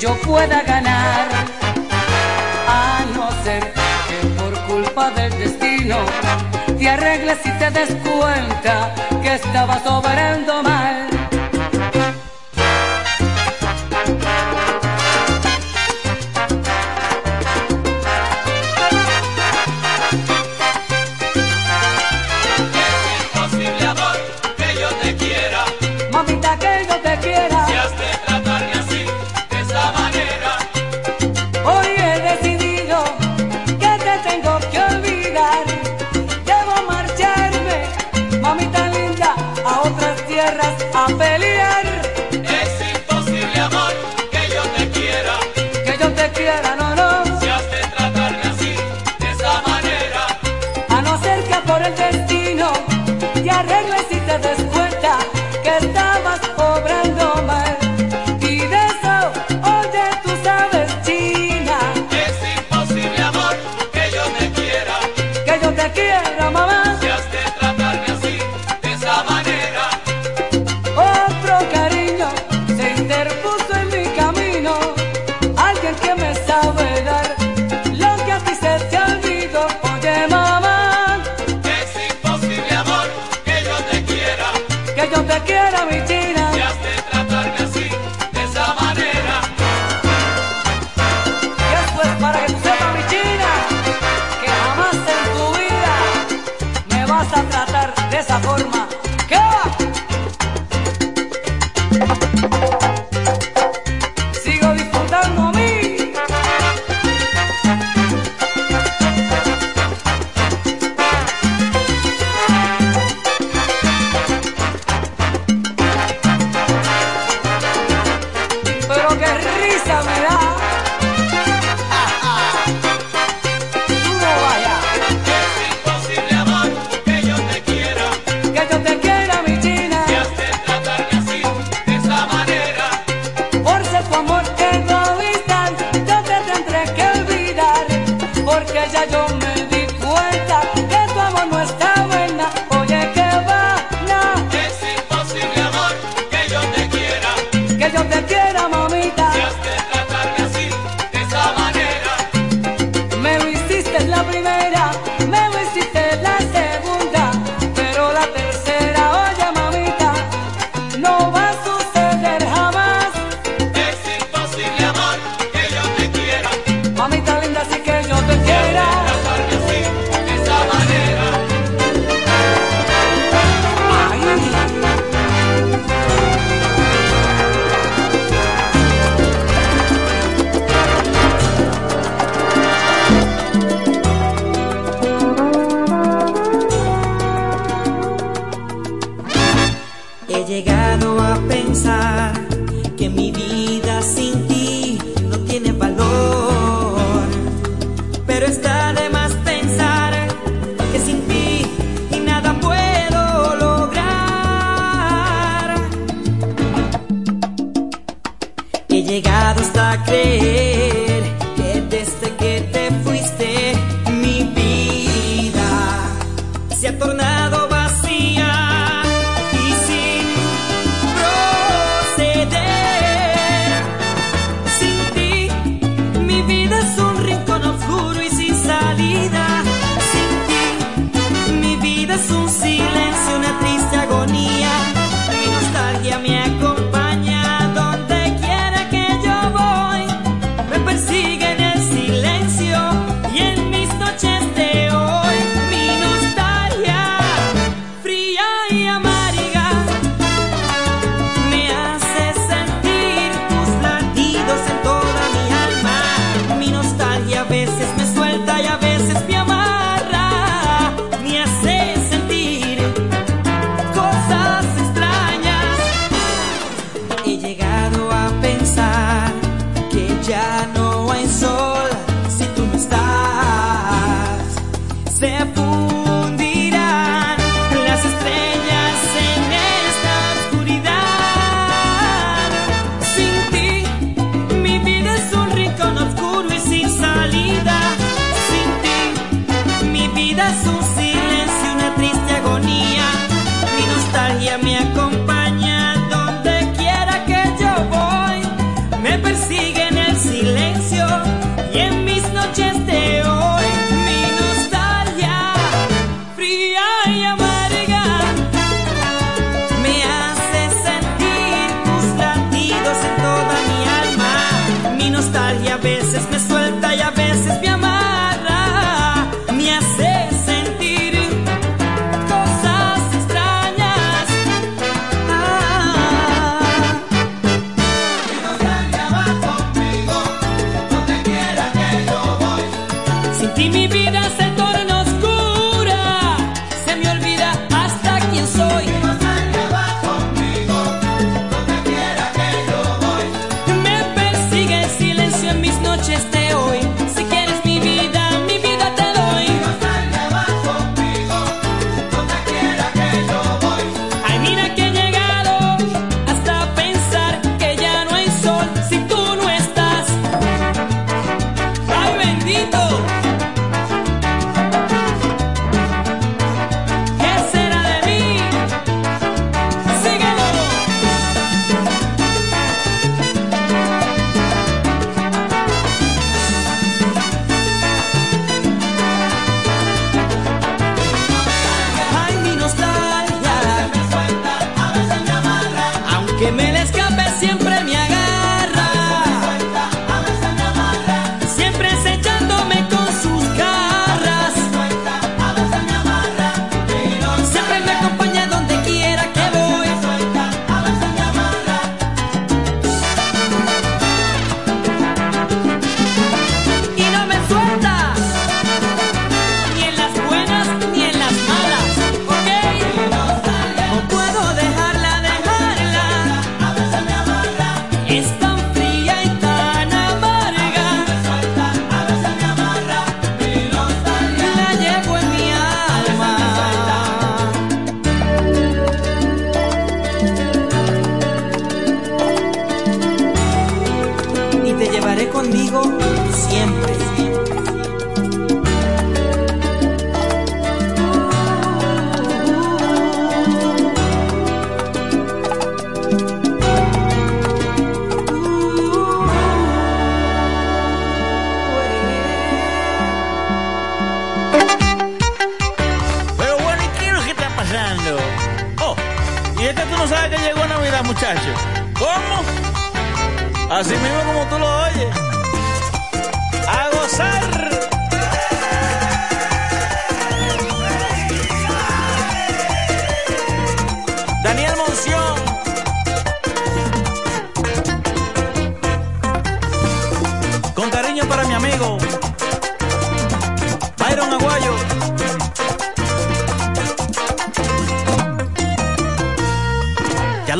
yo pueda ganar. A no ser que por culpa del destino te arregles y te des cuenta que estabas obrando mal.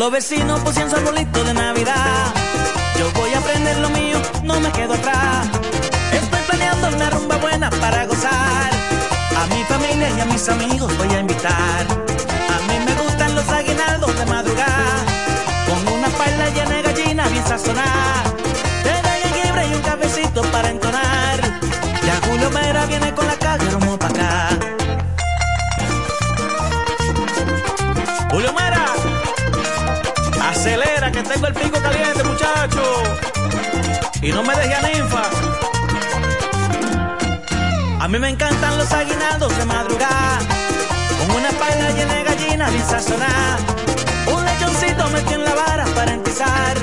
los vecinos pusieron su arbolito de Navidad. Yo voy a aprender lo mío, no me quedo atrás. Estoy planeando una rumba buena para gozar. A mi familia y a mis amigos voy a invitar. A mí me gustan los aguinaldos de madrugada. Con una paila llena de gallina bien sazonada. caliente, muchacho. Y no me deje a ninfa. A mí me encantan los aguinaldos de madrugada. Con una paila llena de gallinas bien sazonada. Un lechoncito metí en la vara para empezar.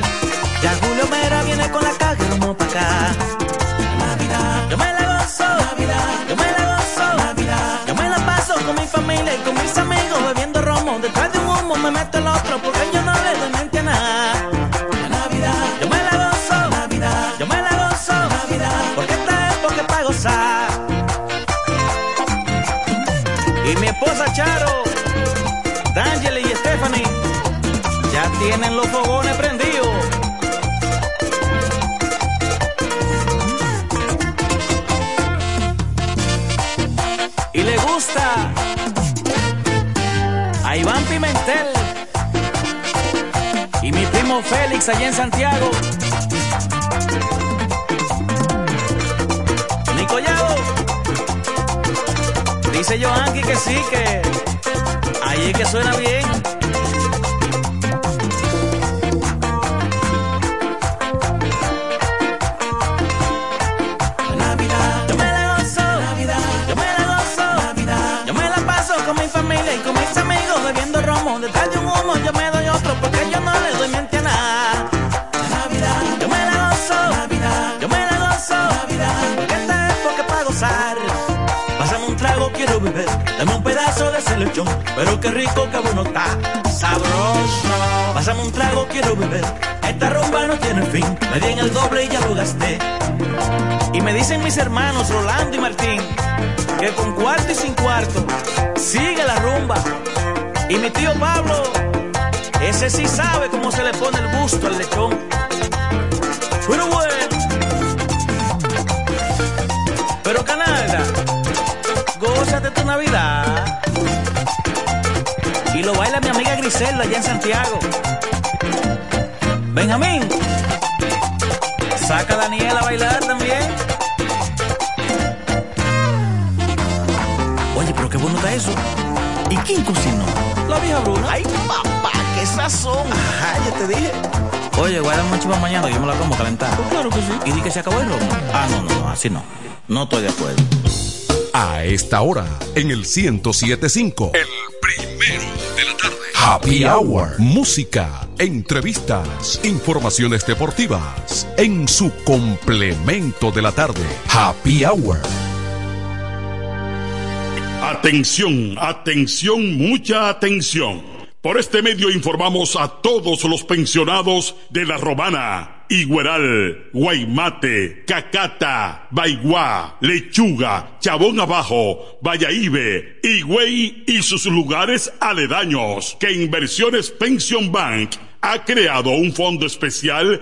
Ya Julio Mera viene con la caja y rumbo para acá. Félix allá en Santiago. Nicollado. Dice Joanqui que sí, que ahí es que suena bien. Navidad, yo me la gozo. Navidad, yo me la gozo. Navidad, yo me la paso con mi familia y con mis amigos bebiendo romo. Detrás de un humo yo me doy otro porque yo Dame un pedazo de ese lechón, pero qué rico que bueno está. Sabroso. Pásame un trago, quiero beber. Esta rumba no tiene fin. Me di en el doble y ya lo gasté. Y me dicen mis hermanos Rolando y Martín que con cuarto y sin cuarto sigue la rumba. Y mi tío Pablo, ese sí sabe cómo se le pone el gusto al lechón. Pero bueno. Pero Canalda, gózate tu Navidad. Y lo baila mi amiga Griselda allá en Santiago. Benjamín, saca a Daniela a bailar también. pero qué bueno está eso. ¿Y quién cocinó? La vieja Bruna. Ay, papá, qué sazón. Ajá, ya te dije. Oye, guarda mucho para mañana, yo me la como calentar. Pues claro que sí. ¿Y di que se acabó el romo? Ah, no, no, no, así no. No estoy de acuerdo. A esta hora, en el 1075. El primero de la tarde. Happy Hour. Música, entrevistas, informaciones deportivas. En su complemento de la tarde. Happy Hour. Atención, atención, mucha atención. Por este medio informamos a todos los pensionados de La Romana, Igueral, Guaymate, Cacata, Baigua, Lechuga, Chabón Abajo, Vallaibe, Higüey y sus lugares aledaños que Inversiones Pension Bank ha creado un fondo especial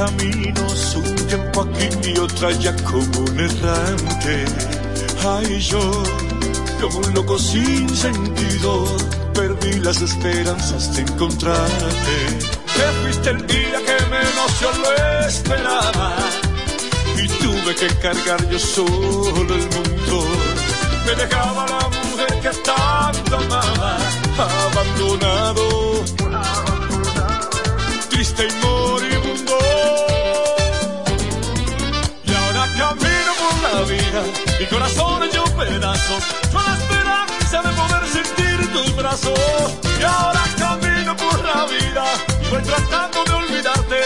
Caminos, un tiempo aquí y otro allá como un errante. Ay, yo, como un loco sin sentido, perdí las esperanzas de encontrarte. Te fuiste el día que menos yo lo esperaba y tuve que cargar yo solo el mundo. Me dejaba la mujer que tanto amaba, abandonado, triste y mi corazón hecho pedazos, con la esperanza de poder sentir tus brazos. Y ahora camino por la vida, y voy tratando de olvidarte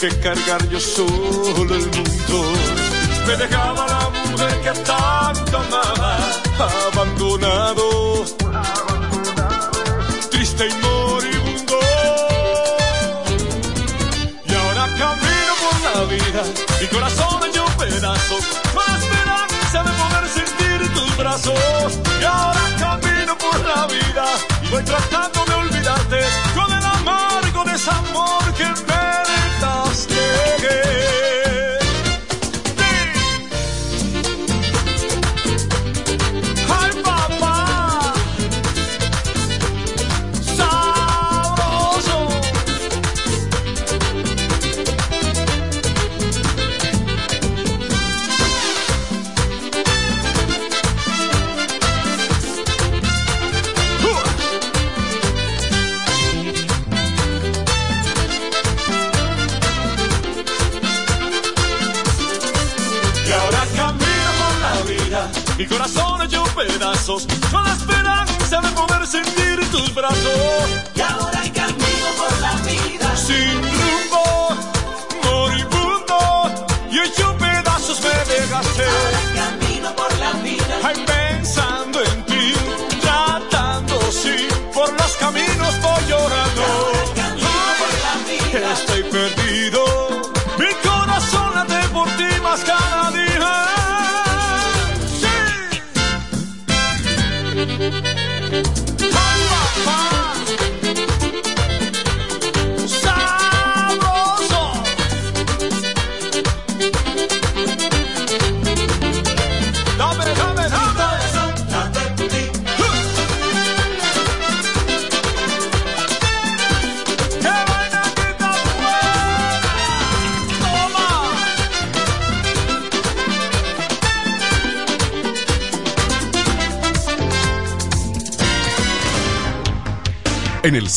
que cargar yo solo el mundo. Me dejaba la mujer que tanto amaba, abandonado, triste y moribundo. Y ahora camino por la vida, mi corazón hecho pedazos, con la esperanza de poder sentir tus brazos. Y ahora camino por la vida y voy tratando de olvidarte con el amargo desamor que me yeah. dos.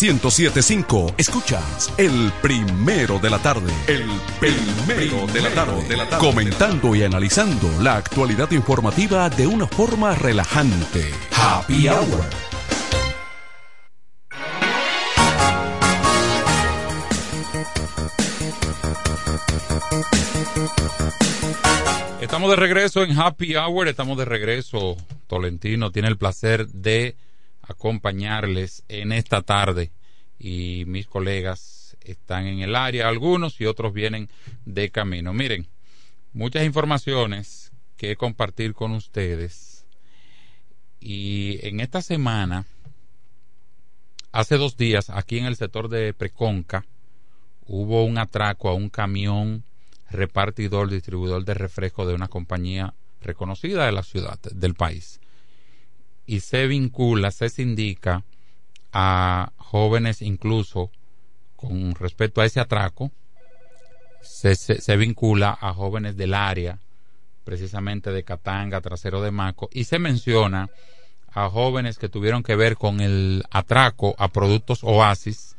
1075. Escuchas el primero de la tarde. El primero de la tarde. De la tarde. Comentando y analizando la actualidad informativa de una forma relajante. Happy Hour. Estamos de regreso en Happy Hour, estamos de regreso. Tolentino tiene el placer de acompañarles en esta tarde y mis colegas están en el área, algunos y otros vienen de camino. Miren, muchas informaciones que compartir con ustedes y en esta semana, hace dos días, aquí en el sector de Preconca, hubo un atraco a un camión repartidor, distribuidor de refresco de una compañía reconocida de la ciudad, del país. Y se vincula, se indica a jóvenes incluso con respecto a ese atraco, se, se, vincula a jóvenes del área, precisamente de Catanga, Trasero de Maco, y se menciona a jóvenes que tuvieron que ver con el atraco a productos Oasis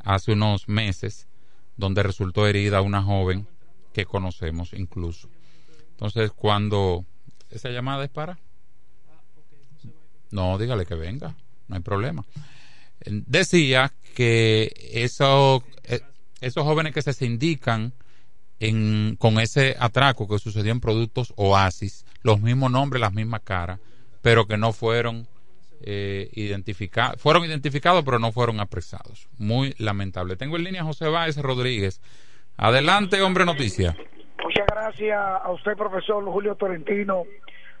hace unos meses, donde resultó herida una joven que conocemos incluso. Entonces, cuando esa llamada es para... No, dígale que venga, no hay problema. Decía que eso, eh, esos jóvenes que se sindican en, con ese atraco que sucedió en productos Oasis, los mismos nombres, las mismas caras, pero que no fueron eh, identificados, fueron identificados pero no fueron apresados. Muy lamentable. Tengo en línea José Báez Rodríguez. Adelante, hombre noticia. Muchas gracias a usted, profesor Julio Torrentino,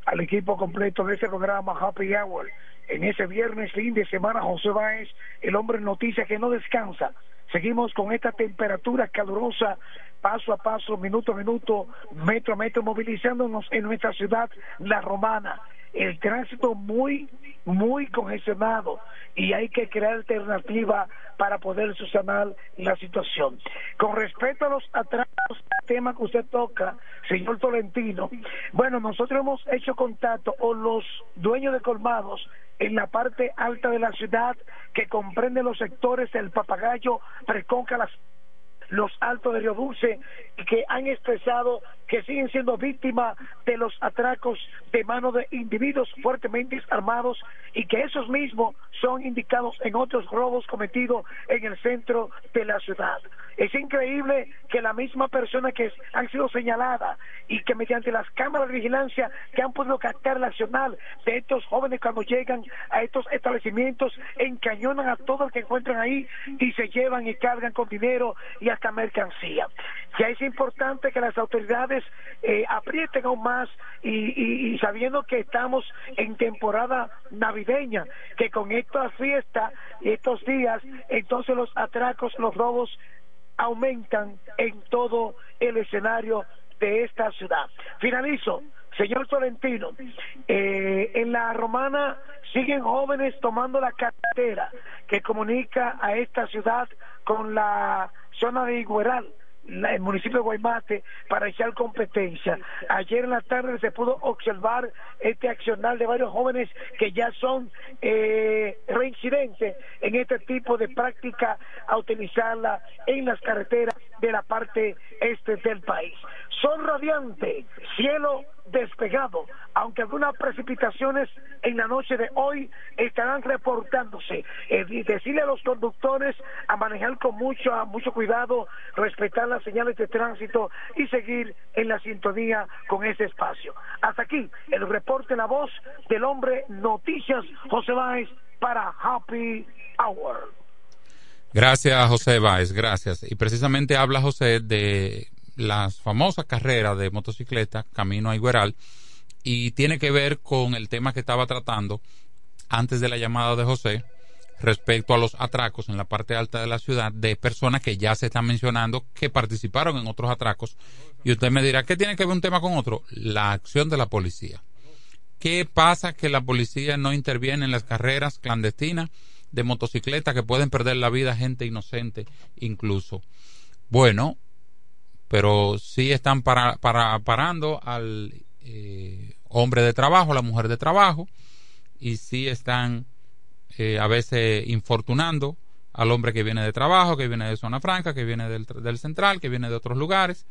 al equipo completo de este programa Happy Hour. En ese viernes, fin de semana, José Báez, el hombre noticia que no descansa. Seguimos con esta temperatura calurosa paso a paso, minuto a minuto, metro a metro, movilizándonos en nuestra ciudad, La Romana. El tránsito muy, muy congestionado y hay que crear alternativa para poder subsanar la situación. Con respecto a los atrasos, tema que usted toca, señor Tolentino, bueno, nosotros hemos hecho contacto con los dueños de colmados en la parte alta de la ciudad que comprende los sectores del Papagayo, Preconca, las los altos de Río Dulce que han expresado que siguen siendo víctimas de los atracos de mano de individuos fuertemente armados y que esos mismos son indicados en otros robos cometidos en el centro de la ciudad. Es increíble que la misma persona que han sido señaladas y que mediante las cámaras de vigilancia que han podido captar la accional de estos jóvenes cuando llegan a estos establecimientos encañonan a todo el que encuentran ahí y se llevan y cargan con dinero y hasta mercancía. Ya es importante que las autoridades eh, aprieten aún más y, sabiendo que estamos en temporada navideña, que con esta fiesta y estos días, entonces los atracos, los robos aumentan en todo el escenario de esta ciudad. Finalizo. Señor Tolentino, eh, en la romana siguen jóvenes tomando la carretera que comunica a esta ciudad con la zona de Igueral el municipio de Guaymate para echar competencia. Ayer en la tarde se pudo observar este accionar de varios jóvenes que ya son eh, reincidentes en este tipo de práctica a utilizarla en las carreteras de la parte este del país. Son radiante, cielo despegado, aunque algunas precipitaciones en la noche de hoy estarán reportándose. Eh, decirle a los conductores a manejar con mucho, mucho cuidado, respetar las señales de tránsito y seguir en la sintonía con ese espacio. Hasta aquí el reporte La Voz del Hombre Noticias José Báez para Happy Hour. Gracias, José Báez, gracias. Y precisamente habla José de las famosas carreras de motocicleta camino a Igueral y tiene que ver con el tema que estaba tratando antes de la llamada de José respecto a los atracos en la parte alta de la ciudad de personas que ya se están mencionando que participaron en otros atracos y usted me dirá, ¿qué tiene que ver un tema con otro? La acción de la policía. ¿Qué pasa que la policía no interviene en las carreras clandestinas de motocicleta que pueden perder la vida gente inocente incluso? Bueno, pero sí están para, para, parando al eh, hombre de trabajo, la mujer de trabajo, y sí están eh, a veces infortunando al hombre que viene de trabajo, que viene de zona franca, que viene del, del central, que viene de otros lugares,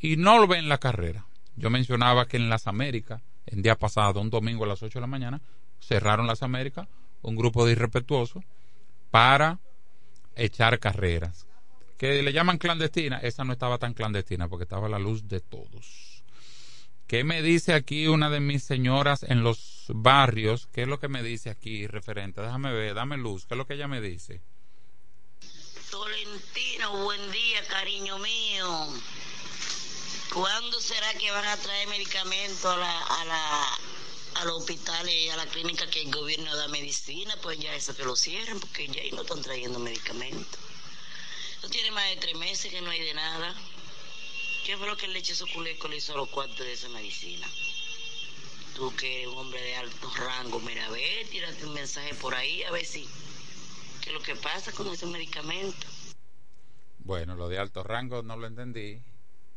y no lo ven en la carrera. Yo mencionaba que en las Américas, en día pasado, un domingo a las 8 de la mañana, cerraron las Américas un grupo de irrespetuosos para echar carreras que le llaman clandestina, esa no estaba tan clandestina porque estaba a la luz de todos. ¿Qué me dice aquí una de mis señoras en los barrios? ¿Qué es lo que me dice aquí referente? Déjame ver, dame luz, ¿qué es lo que ella me dice? Tolentino, buen día, cariño mío. ¿Cuándo será que van a traer medicamentos a la, a la, a los hospitales y a la clínica que el gobierno da medicina, pues ya eso que lo cierren, porque ya ahí no están trayendo medicamentos. Eso tiene más de tres meses que no hay de nada. ¿Qué fue lo que el leche suculeco le hizo a los cuartos de esa medicina? Tú que eres un hombre de alto rango, mira, a ver, tírate un mensaje por ahí, a ver si, qué es lo que pasa con ese medicamento. Bueno, lo de alto rango no lo entendí.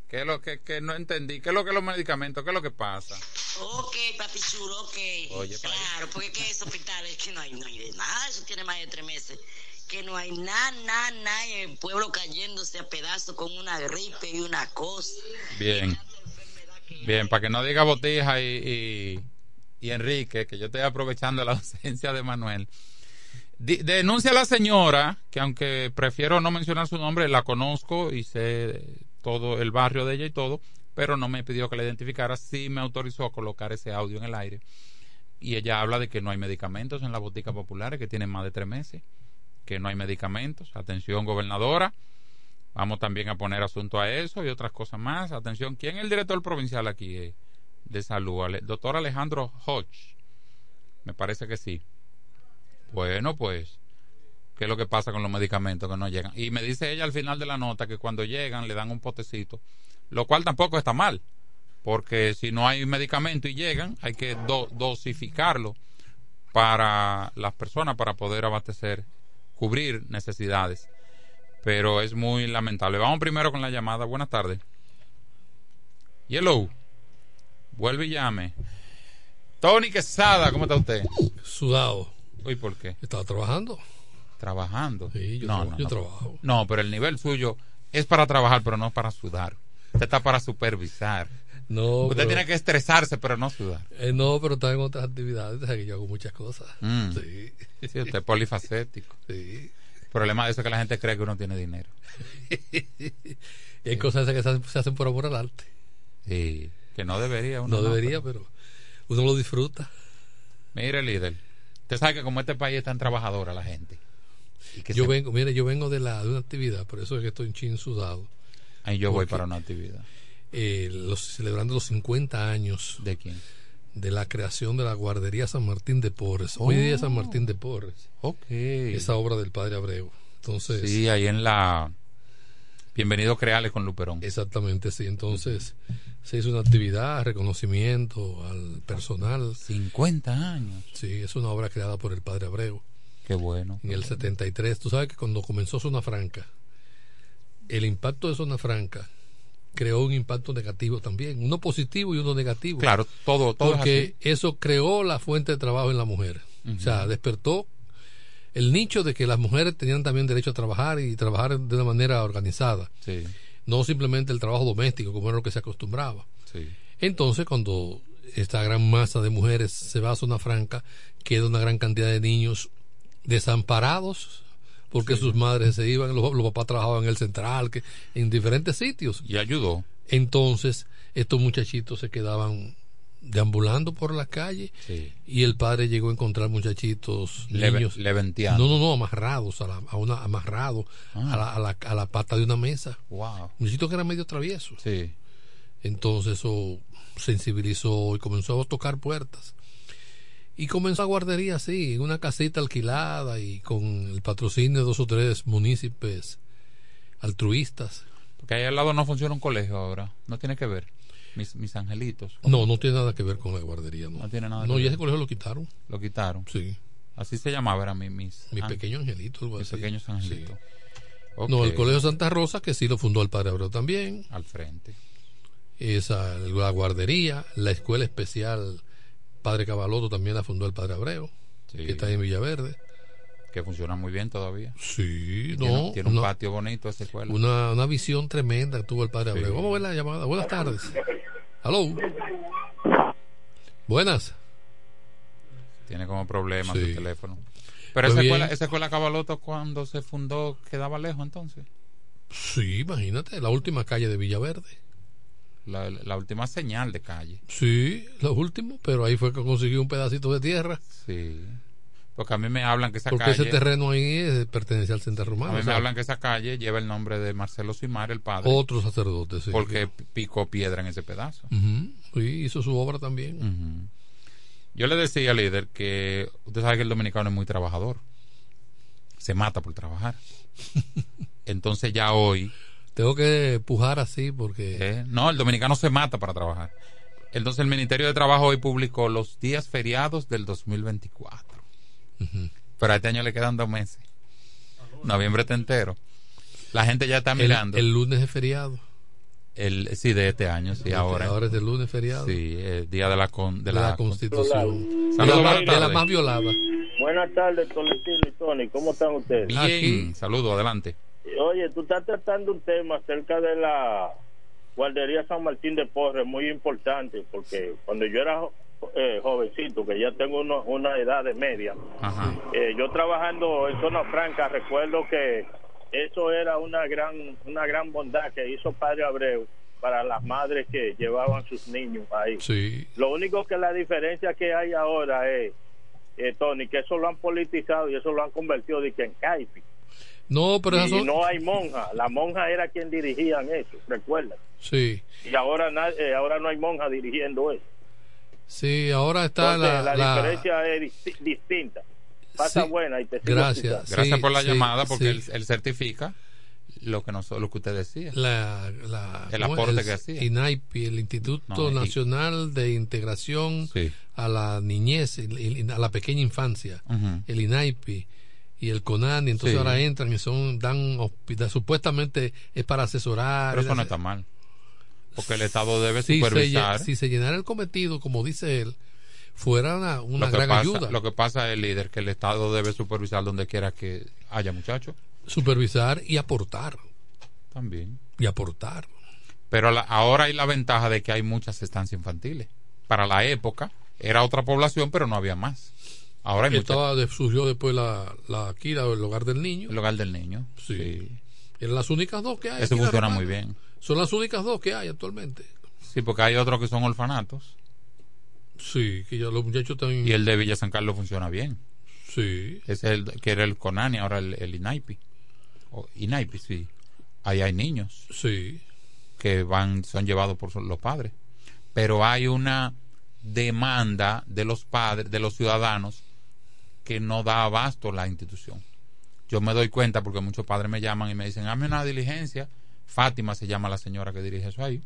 ¿Qué es lo que, que no entendí? ¿Qué es lo que los medicamentos? ¿Qué es lo que pasa? Ok, papi chulo, ok. Oye, claro, porque que esos hospitales que no hay, no hay de nada, eso tiene más de tres meses. Que no hay nada, nada, nada, y el pueblo cayéndose a pedazos con una gripe y una cosa. Bien. Bien, para que no diga Botija y, y, y Enrique, que yo estoy aprovechando la ausencia de Manuel. Denuncia a la señora, que aunque prefiero no mencionar su nombre, la conozco y sé todo el barrio de ella y todo, pero no me pidió que la identificara, sí me autorizó a colocar ese audio en el aire. Y ella habla de que no hay medicamentos en las boticas populares, que tienen más de tres meses, que no hay medicamentos. Atención, gobernadora. Vamos también a poner asunto a eso y otras cosas más. Atención, ¿quién es el director provincial aquí eh, de salud? Doctor Alejandro Hodge. Me parece que sí. Bueno, pues, ¿qué es lo que pasa con los medicamentos que no llegan? Y me dice ella al final de la nota que cuando llegan le dan un potecito, lo cual tampoco está mal, porque si no hay medicamento y llegan, hay que do- dosificarlo para las personas para poder abastecer, cubrir necesidades. Pero es muy lamentable. Vamos primero con la llamada. Buenas tardes. Yellow. Vuelve y llame. Tony Quesada, ¿cómo está usted? Sudado. ¿Y por qué? Estaba trabajando. Trabajando. Sí, yo, no, no, yo no. trabajo. No, pero el nivel suyo es para trabajar, pero no para sudar. Usted está para supervisar. No, Usted pero- tiene que estresarse, pero no sudar. Eh, no, pero estaba en otras actividades, que yo hago muchas cosas. Mm. Sí. Sí, usted es polifacético. Sí. El problema de eso es que la gente cree que uno tiene dinero. Y hay cosas esas que se hacen, se hacen por amor al arte. Sí, que no debería uno. No debería, pero uno lo disfruta. Mire, líder. Usted sabe que como este país es tan trabajadora la gente. y que Yo se- vengo, mire, yo vengo de la de una actividad, por eso es que estoy en chin sudado. Ahí yo voy para una actividad. Eh, los, celebrando los 50 años ¿De quién? de la creación de la guardería San Martín de Porres. Hoy día es San Martín de Porres. Ok. Esa obra del padre Abreu. Entonces, Sí, ahí en la Bienvenido Creales con Luperón. Exactamente, sí. Entonces, se hizo una actividad, reconocimiento al personal. 50 años. Sí, es una obra creada por el padre Abreu. Qué bueno. En el 73. Tú sabes que cuando comenzó Zona Franca, el impacto de Zona Franca creó un impacto negativo también. Uno positivo y uno negativo. Claro, todo, todo Porque eso creó la fuente de trabajo en la mujer. O sea, despertó el nicho de que las mujeres tenían también derecho a trabajar y trabajar de una manera organizada. Sí, No simplemente el trabajo doméstico, como era lo que se acostumbraba. sí. Entonces, cuando esta gran masa de mujeres se va a zona franca, queda una gran cantidad de niños desamparados porque sus madres se iban, los, los papás trabajaban en el central, que, en diferentes sitios. Y ayudó. Entonces, estos muchachitos se quedaban deambulando por la calle Sí. y el padre llegó a encontrar muchachitos Leve- niños leventeando. no no no amarrados a la, a una amarrado Ah. a, la, a, la, a la pata de una mesa Wow. muchachitos que eran medio traviesos Sí. entonces eso sensibilizó y comenzó a tocar puertas. Y comenzó a guardería así, en una casita alquilada y con el patrocinio de dos o tres municipios altruistas. Porque ahí al lado no funciona un colegio ahora. No tiene que ver. Mis, mis angelitos. No, no tiene nada que ver con la guardería. No, No tiene nada No, que y ver. ese colegio lo quitaron. Lo quitaron. Sí. Así se llamaba, era mi, mis, algo mis así. pequeños angelitos. No, el colegio Santa Rosa, que sí lo fundó el padre Abreu también. Al frente. Esa, la guardería, la escuela especial Padre Cabaloto también la fundó el padre Abreu, Sí. que está en Villaverde. Que funciona muy bien todavía. Sí, no. Tiene, tiene un patio bonito esa escuela. Una, una visión tremenda que tuvo el padre Sí. Abreu. Vamos a ver la llamada. Buenas tardes. Aló. Buenas. Tiene como problema Sí. su teléfono. Pero Pues esa escuela, esa escuela Cabaloto cuando se fundó quedaba lejos entonces. Sí, imagínate, la última calle de Villaverde. La, la última señal de calle. Sí, lo último, pero ahí fue que consiguió un pedacito de tierra. Sí. Porque a mí me hablan que esa Porque calle. ese terreno ahí es- pertenece al Centro Romano. a mí me hablan que esa calle lleva el nombre de Marcelo Simar, el padre. Otro sacerdote, sí. Porque picó piedra en ese pedazo. Ujú, sí, hizo su obra también. Yo le decía, líder, que usted sabe que el dominicano es muy trabajador. Se mata por trabajar. Entonces ya hoy... Tengo que pujar así porque... ¿eh? No, el dominicano se mata para trabajar. Entonces el Ministerio de Trabajo hoy publicó los días feriados del 2024. Pero a este año le quedan dos meses. Noviembre está entero. La gente ya está mirando. el lunes es feriado. El, sí, de este año, sí, ahora. Ahora es el lunes feriado. Sí, el día de la, con, de De la, la Constitución. Saludos, de, la, de más violada. Buenas tardes, Tolentino y Tony. ¿Cómo están ustedes? Bien, saludos, adelante. Oye, tú estás tratando un tema acerca de la guardería San Martín de Porres, muy importante, porque cuando yo era eh, jovencito, que ya tengo uno- una edad de media, eh, yo trabajando en zona franca, recuerdo que eso era una gran una gran bondad que hizo Padre Abreu para las madres que llevaban sus niños ahí. Sí. Lo único que la diferencia que hay ahora es, eh, Tony, que eso lo han politizado y eso lo han convertido de que en caipi. No, pero y son... no hay monja. La monja era quien dirigían eso, recuerda. Sí. Y ahora, eh, ahora no hay monja dirigiendo eso. Sí, ahora está Entonces, la... la, la- diferencia es disti- distinta. Pasa Sí. buena y te Gracias. Gracias Sí, por la sí, llamada, porque él, sí. él certifica lo que, nos, lo que usted decía. la, la- El aporte El que hacía. INAIPI, el Instituto No, y- Nacional de Integración Sí. a la Niñez, a la pequeña infancia, el INAIPI y el CONANI, entonces Sí. ahora entran y son dan hospi- supuestamente es para asesorar. Pero eso es no está mal. Porque el Estado debe si supervisar. si se llenara el cometido, como dice él, fuera una, una gran pasa, ayuda. lo que pasa es, líder, que el Estado debe supervisar donde quiera que haya muchachos. Supervisar y aportar. También. Y aportar. Pero la- ahora hay la ventaja de que hay muchas estancias infantiles. Para la época era otra población, pero no había más. Ahora hay. Estaba de- surgió después la, la la- el hogar del niño. El hogar del niño. Sí. Eran las únicas dos que hay. Eso funciona muy bien. Son las únicas dos que hay actualmente. Sí, porque hay otros que son orfanatos. Sí, que ya los muchachos están. Y el de Villa San Carlos funciona bien. Sí. Es el que era el Conani, ahora el, el INAIPI. O INAIPI, sí. Ahí hay niños. Sí. Que van, son llevados por los padres. Pero hay una demanda de los padres, de los ciudadanos, que no da abasto la institución. Yo me doy cuenta porque muchos padres me llaman y me dicen, hazme una diligencia. Fátima se llama la señora que dirige eso ahí.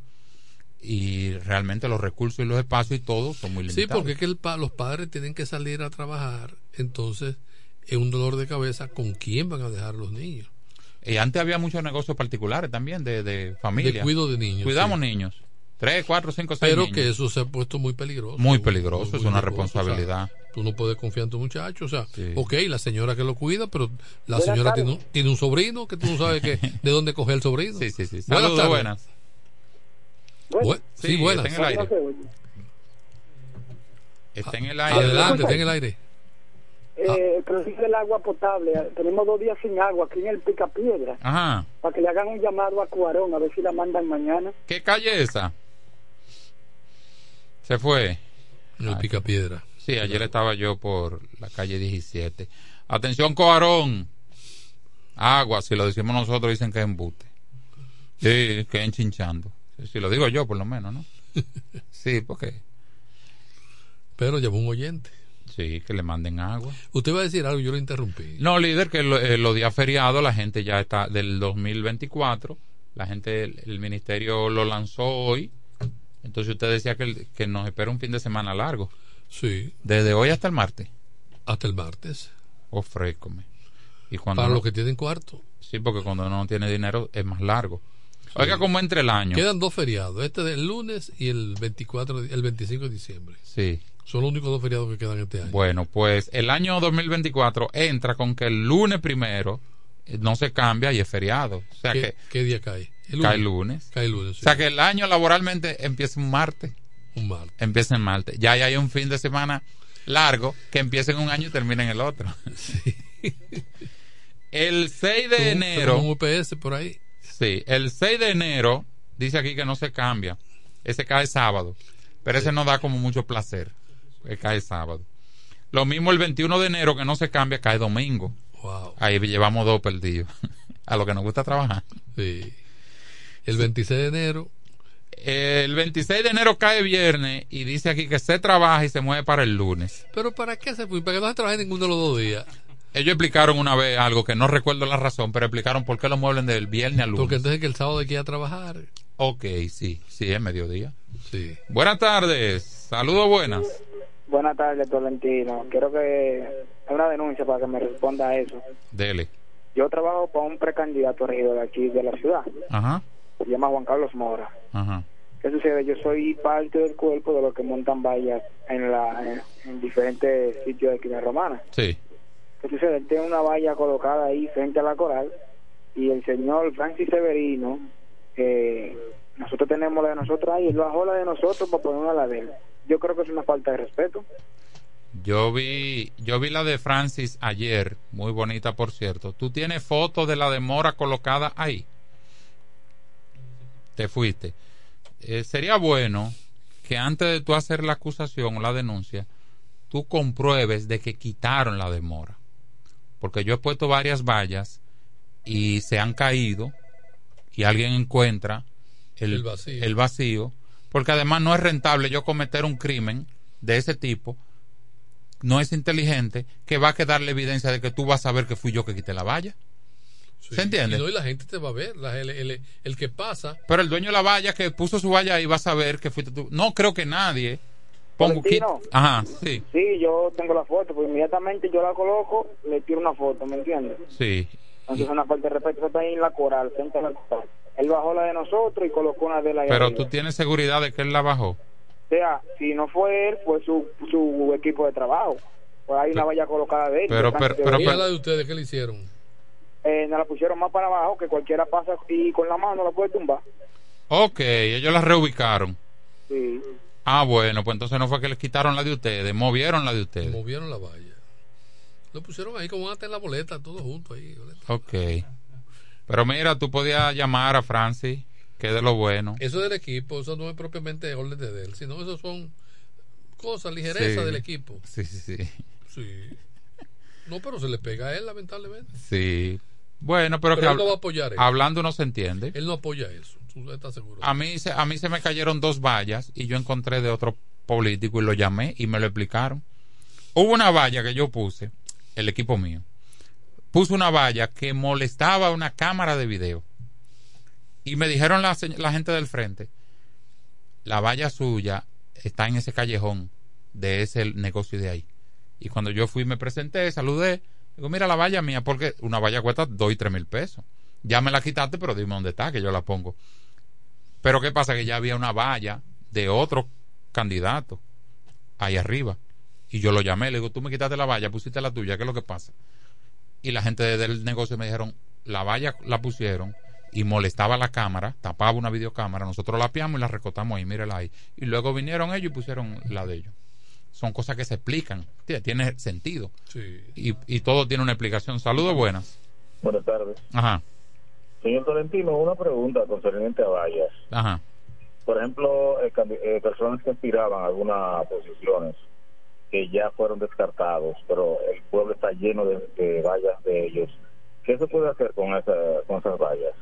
Y realmente los recursos y los espacios y todo son muy Sí, limitados. porque es que el pa- los padres tienen que salir a trabajar. Entonces, es un dolor de cabeza con quién van a dejar los niños. Y antes había muchos negocios particulares también de, de familia. De cuido de niños, Cuidamos sí. niños. Tres, cuatro, cinco, seis Pero niños. que eso se ha puesto muy peligroso. Muy peligroso, Muy es una responsabilidad. o sea, tú no puedes confiar en tu muchacho. O sea, Sí. ok, la señora que lo cuida, pero la Buenas señora tiene un, tiene un sobrino que tú no sabes que, de dónde coger el sobrino. Sí, sí, sí. Buenas Saludos, tardes. buenas. Bu- sí, Sí, buenas. está en el aire. Está en el aire. Adelante, está en el aire. Eh, el problema del agua potable. Tenemos dos días sin agua aquí en el Picapiedra. Ajá. Para que le hagan un llamado a Cuarón a ver si la mandan mañana. ¿Qué calle es esa? Se fue. El Picapiedra. Sí, ayer estaba yo por la calle 17. Atención, Coarón. Agua, si lo decimos nosotros, dicen que es embute. Sí, que es enchinchando. Si lo digo yo, por lo menos, ¿no? Sí, porque. Pero llamó un oyente. Sí, que le manden agua. Usted va a decir algo, yo lo interrumpí. No, líder, que lo- eh, los días feriados la gente ya está del 2024. La gente, el, el ministerio lo lanzó hoy. Entonces usted decía que, que nos espera un fin de semana largo. Sí. Desde hoy hasta el martes. Hasta el martes. Ofrécome. Y cuando Para no- los que tienen cuarto. Sí, porque cuando uno no tiene dinero es más largo. Oiga, como entre el año. Quedan dos feriados, este del lunes y el 24, de- el 25 de diciembre. Sí. Son los únicos dos feriados que quedan este año. Bueno, pues el año 2024 entra con que el lunes primero eh, no se cambia y es feriado. O sea ¿Qué, que qué día cae? cae lunes. Cae lunes. O sea que el año laboralmente empieza un martes. Un martes. Empieza en martes. Ya hay un fin de semana largo que empieza en un año y termina en el otro. El 6 de enero. Un UPS por ahí. Sí, el 6 de enero dice aquí que no se cambia. Ese cae sábado. Pero ese no da como mucho placer. Que cae sábado. Lo mismo el 21 de enero que no se cambia, cae domingo. Wow. Ahí llevamos dos perdidos. A lo que nos gusta trabajar. Sí. El 26 de enero. El 26 de enero cae viernes y dice aquí que se trabaja y se mueve para el lunes. Pero ¿para qué se fue? ¿Para que no se trabaje ninguno de los dos días? Ellos explicaron una vez algo que no recuerdo la razón, pero explicaron por qué lo mueven del viernes al lunes. Porque entonces que el sábado hay que ir a trabajar. Ok, sí, sí, es mediodía. Sí. Buenas tardes, saludos buenas. Buenas tardes, Tolentino. Quiero que una denuncia para que me responda a eso. Dele. Yo trabajo para un precandidato regidor de aquí de la ciudad. Ajá, Se llama Juan Carlos Mora. ajá. ¿Qué sucede? Yo soy parte del cuerpo de los que montan vallas en, la, en, en diferentes sitios de de Romana. Sí. ¿Qué sucede? Él tiene una valla colocada ahí frente a la coral y el señor Francis Severino, eh, nosotros tenemos la de nosotros ahí, él bajó la de nosotros para poner una la de él. Yo creo que es una falta de respeto. Yo vi, yo vi la de Francis ayer, muy bonita por cierto. ¿Tú tienes foto de la de Mora colocada ahí? Te fuiste. Eh, sería bueno que antes de tú hacer la acusación o la denuncia, tú compruebes de que quitaron la de Mora. Porque yo he puesto varias vallas y se han caído y alguien encuentra el, El vacío. el vacío, porque además no es rentable yo cometer un crimen de ese tipo, no es inteligente, que va a quedar la evidencia de que tú vas a ver que fui yo que quité la valla. Sí. ¿Se entiende? Y, no, y la gente te va a ver. La- el, el- el que pasa. Pero el dueño de la valla que puso su valla ahí va a saber que fuiste tú. No creo que nadie. Pongo Ajá, sí, Sí, yo tengo la foto, pues inmediatamente yo la coloco, le tiro una foto, ¿me entiendes? sí. Entonces es una falta de respeto, eso está ahí en la coral, frente a la coral. Él bajó la de nosotros y colocó una de la Pero tú tienes seguridad de que él la bajó. O sea, si no fue él, fue su, su equipo de trabajo. Pues hay una valla colocada de él. pero- pero- pero- ¿Y a la de ustedes qué le hicieron? Eh, nos la pusieron más para abajo, que cualquiera pasa y con la mano la puede tumbar. Ok, ellos la reubicaron. Sí. Ah, bueno, pues entonces no fue que les quitaron la de ustedes, movieron la de ustedes. Movieron la valla. Lo pusieron ahí como antes en la boleta, todo junto ahí. boleta. Ok. Pero mira, tú podías llamar a Francis, que es de lo bueno. Eso del equipo, eso no es propiamente orden de él, sino eso son cosas, ligereza Sí. del equipo. Sí, sí, sí. Sí. No, pero se le pega a él, lamentablemente. Sí. Bueno, pero, Pero que él no habl- va a apoyar eso. hablando no se entiende. Él no apoya eso. ¿Tú estás seguro? A mí, se, a mí se me cayeron dos vallas y yo encontré de otro político y lo llamé y me lo explicaron. Hubo una valla que yo puse, el equipo mío, puso una valla que molestaba una cámara de video. Y me dijeron la, la gente del frente, la valla suya está en ese callejón de ese negocio de ahí. Y cuando yo fui me presenté, saludé, digo, mira la valla mía, porque una valla cuesta dos y tres mil pesos. Ya me la quitaste, pero dime dónde está, que yo la pongo. Pero ¿qué pasa? Que ya había una valla de otro candidato ahí arriba. Y yo lo llamé, le digo, tú me quitaste la valla, pusiste la tuya, ¿qué es lo que pasa? Y la gente de- del negocio me dijeron, la valla la pusieron y molestaba la cámara, tapaba una videocámara, nosotros la piamos y la recotamos ahí, mírela ahí. Y luego vinieron ellos y pusieron la de ellos. Son cosas que se explican, tiene, tiene sentido. Sí. Y, y todo tiene una explicación. Saludos buenas. Buenas tardes. Ajá, Señor Tolentino, una pregunta concerniente a vallas. ajá. Por ejemplo, eh, eh, personas que aspiraban a algunas posiciones que ya fueron descartados, pero el pueblo está lleno de, de vallas de ellos. ¿Qué se puede hacer con, esa, con esas vallas?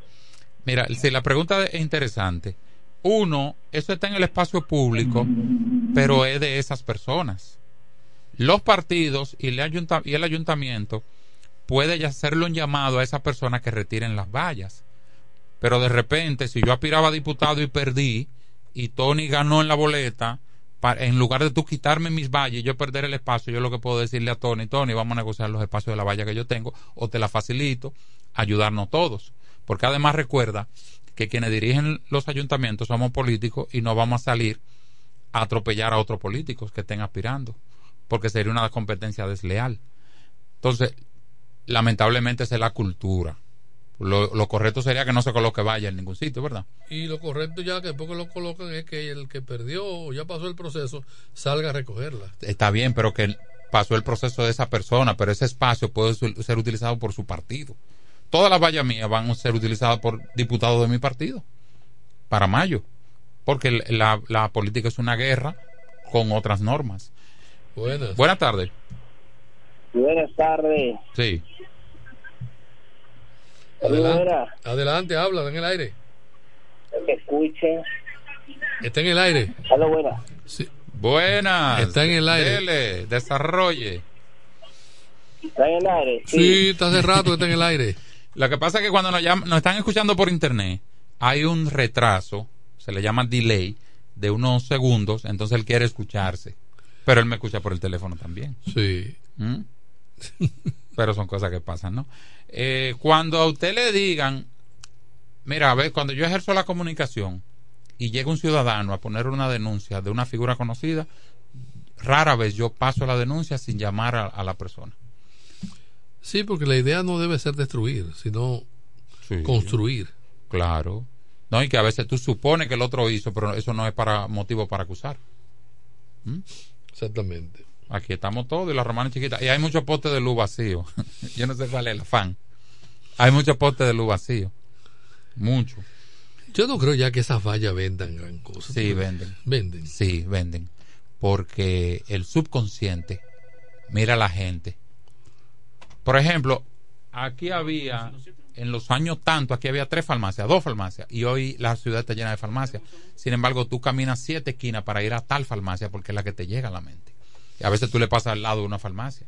Mira, si la pregunta es interesante. Uno, eso está en el espacio público, pero es de esas personas. Los partidos y el, ayuntamiento puede hacerle un llamado a esas personas que retiren las vallas. Pero de repente, si yo aspiraba a diputado y perdí, y Tony ganó en la boleta, en lugar de tú quitarme mis vallas y yo perder el espacio, yo lo que puedo decirle a Tony, Tony, vamos a negociar los espacios de la valla que yo tengo, o te la facilito, ayudarnos todos. Porque además recuerda que quienes dirigen los ayuntamientos somos políticos y no vamos a salir a atropellar a otros políticos que estén aspirando, porque sería una competencia desleal. Entonces, lamentablemente esa es la cultura. Lo, lo correcto sería que no se coloque valla en ningún sitio, ¿verdad? Y lo correcto ya que después que lo colocan es que el que perdió o ya pasó el proceso salga a recogerla. Está bien, pero que pasó el proceso de esa persona, pero ese espacio puede ser utilizado por su partido. Todas las vallas mías van a ser utilizadas por diputados de mi partido para mayo, porque la, la política es una guerra con otras normas. Buenas. Buenas tardes. Buenas tardes. Sí. Adelante, adelante habla en el aire. Que escuchen. Está en el aire. Hola, buena. Sí. Buenas. Está en el aire. Dele, desarrolle. ¿Está en el aire? Sí, está hace rato que está en el aire. Lo que pasa es que cuando nos, llam- nos están escuchando por internet, hay un retraso, se le llama delay, de unos segundos, entonces él quiere escucharse. Pero él me escucha por el teléfono también. Sí. ¿Mm? Pero son cosas que pasan, ¿no? Eh, cuando a usted le digan, mira, a ver, cuando yo ejerzo la comunicación y llega un ciudadano a poner una denuncia de una figura conocida, rara vez yo paso la denuncia sin llamar a, a la persona. Sí, porque la idea no debe ser destruir, sino construir. Claro. No, y que a veces tú supones que el otro hizo, pero eso no es para motivo para acusar. ¿Mm? Exactamente. Aquí estamos todos y la romana chiquita. Y hay muchos postes de luz vacío. Yo no sé cuál es el afán. Hay muchos postes de luz vacío. Mucho. Yo no creo ya que esas vallas vendan gran cosa. Sí, venden. Venden. Sí, venden. Porque el subconsciente mira a la gente. Por ejemplo, aquí había, en los años tanto, aquí había tres farmacias, dos farmacias, y hoy la ciudad está llena de farmacias. Sin embargo, tú caminas siete esquinas para ir a tal farmacia porque es la que te llega a la mente. Y a veces tú le pasas al lado de una farmacia.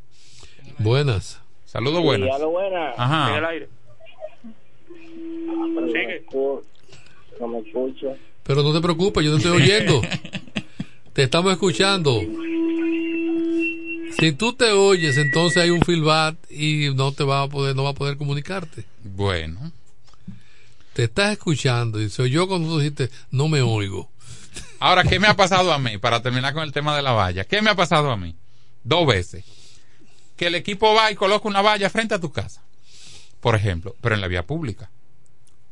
Buenas. Saludos, buenas. Sí, aló, buenas. Ajá. En el aire. Sigue. No me escucho. Pero no te preocupes, yo te estoy oyendo. te estamos escuchando. Si tú te oyes, entonces hay un feedback y no te va a poder, no va a poder comunicarte. Bueno. Te estás escuchando y soy yo cuando tú dijiste no me oigo. Ahora, ¿qué me ha pasado a mí? Para terminar con el tema de la valla. ¿Qué me ha pasado a mí? Dos veces. Que el equipo va y coloca una valla frente a tu casa. Por ejemplo, pero en la vía pública.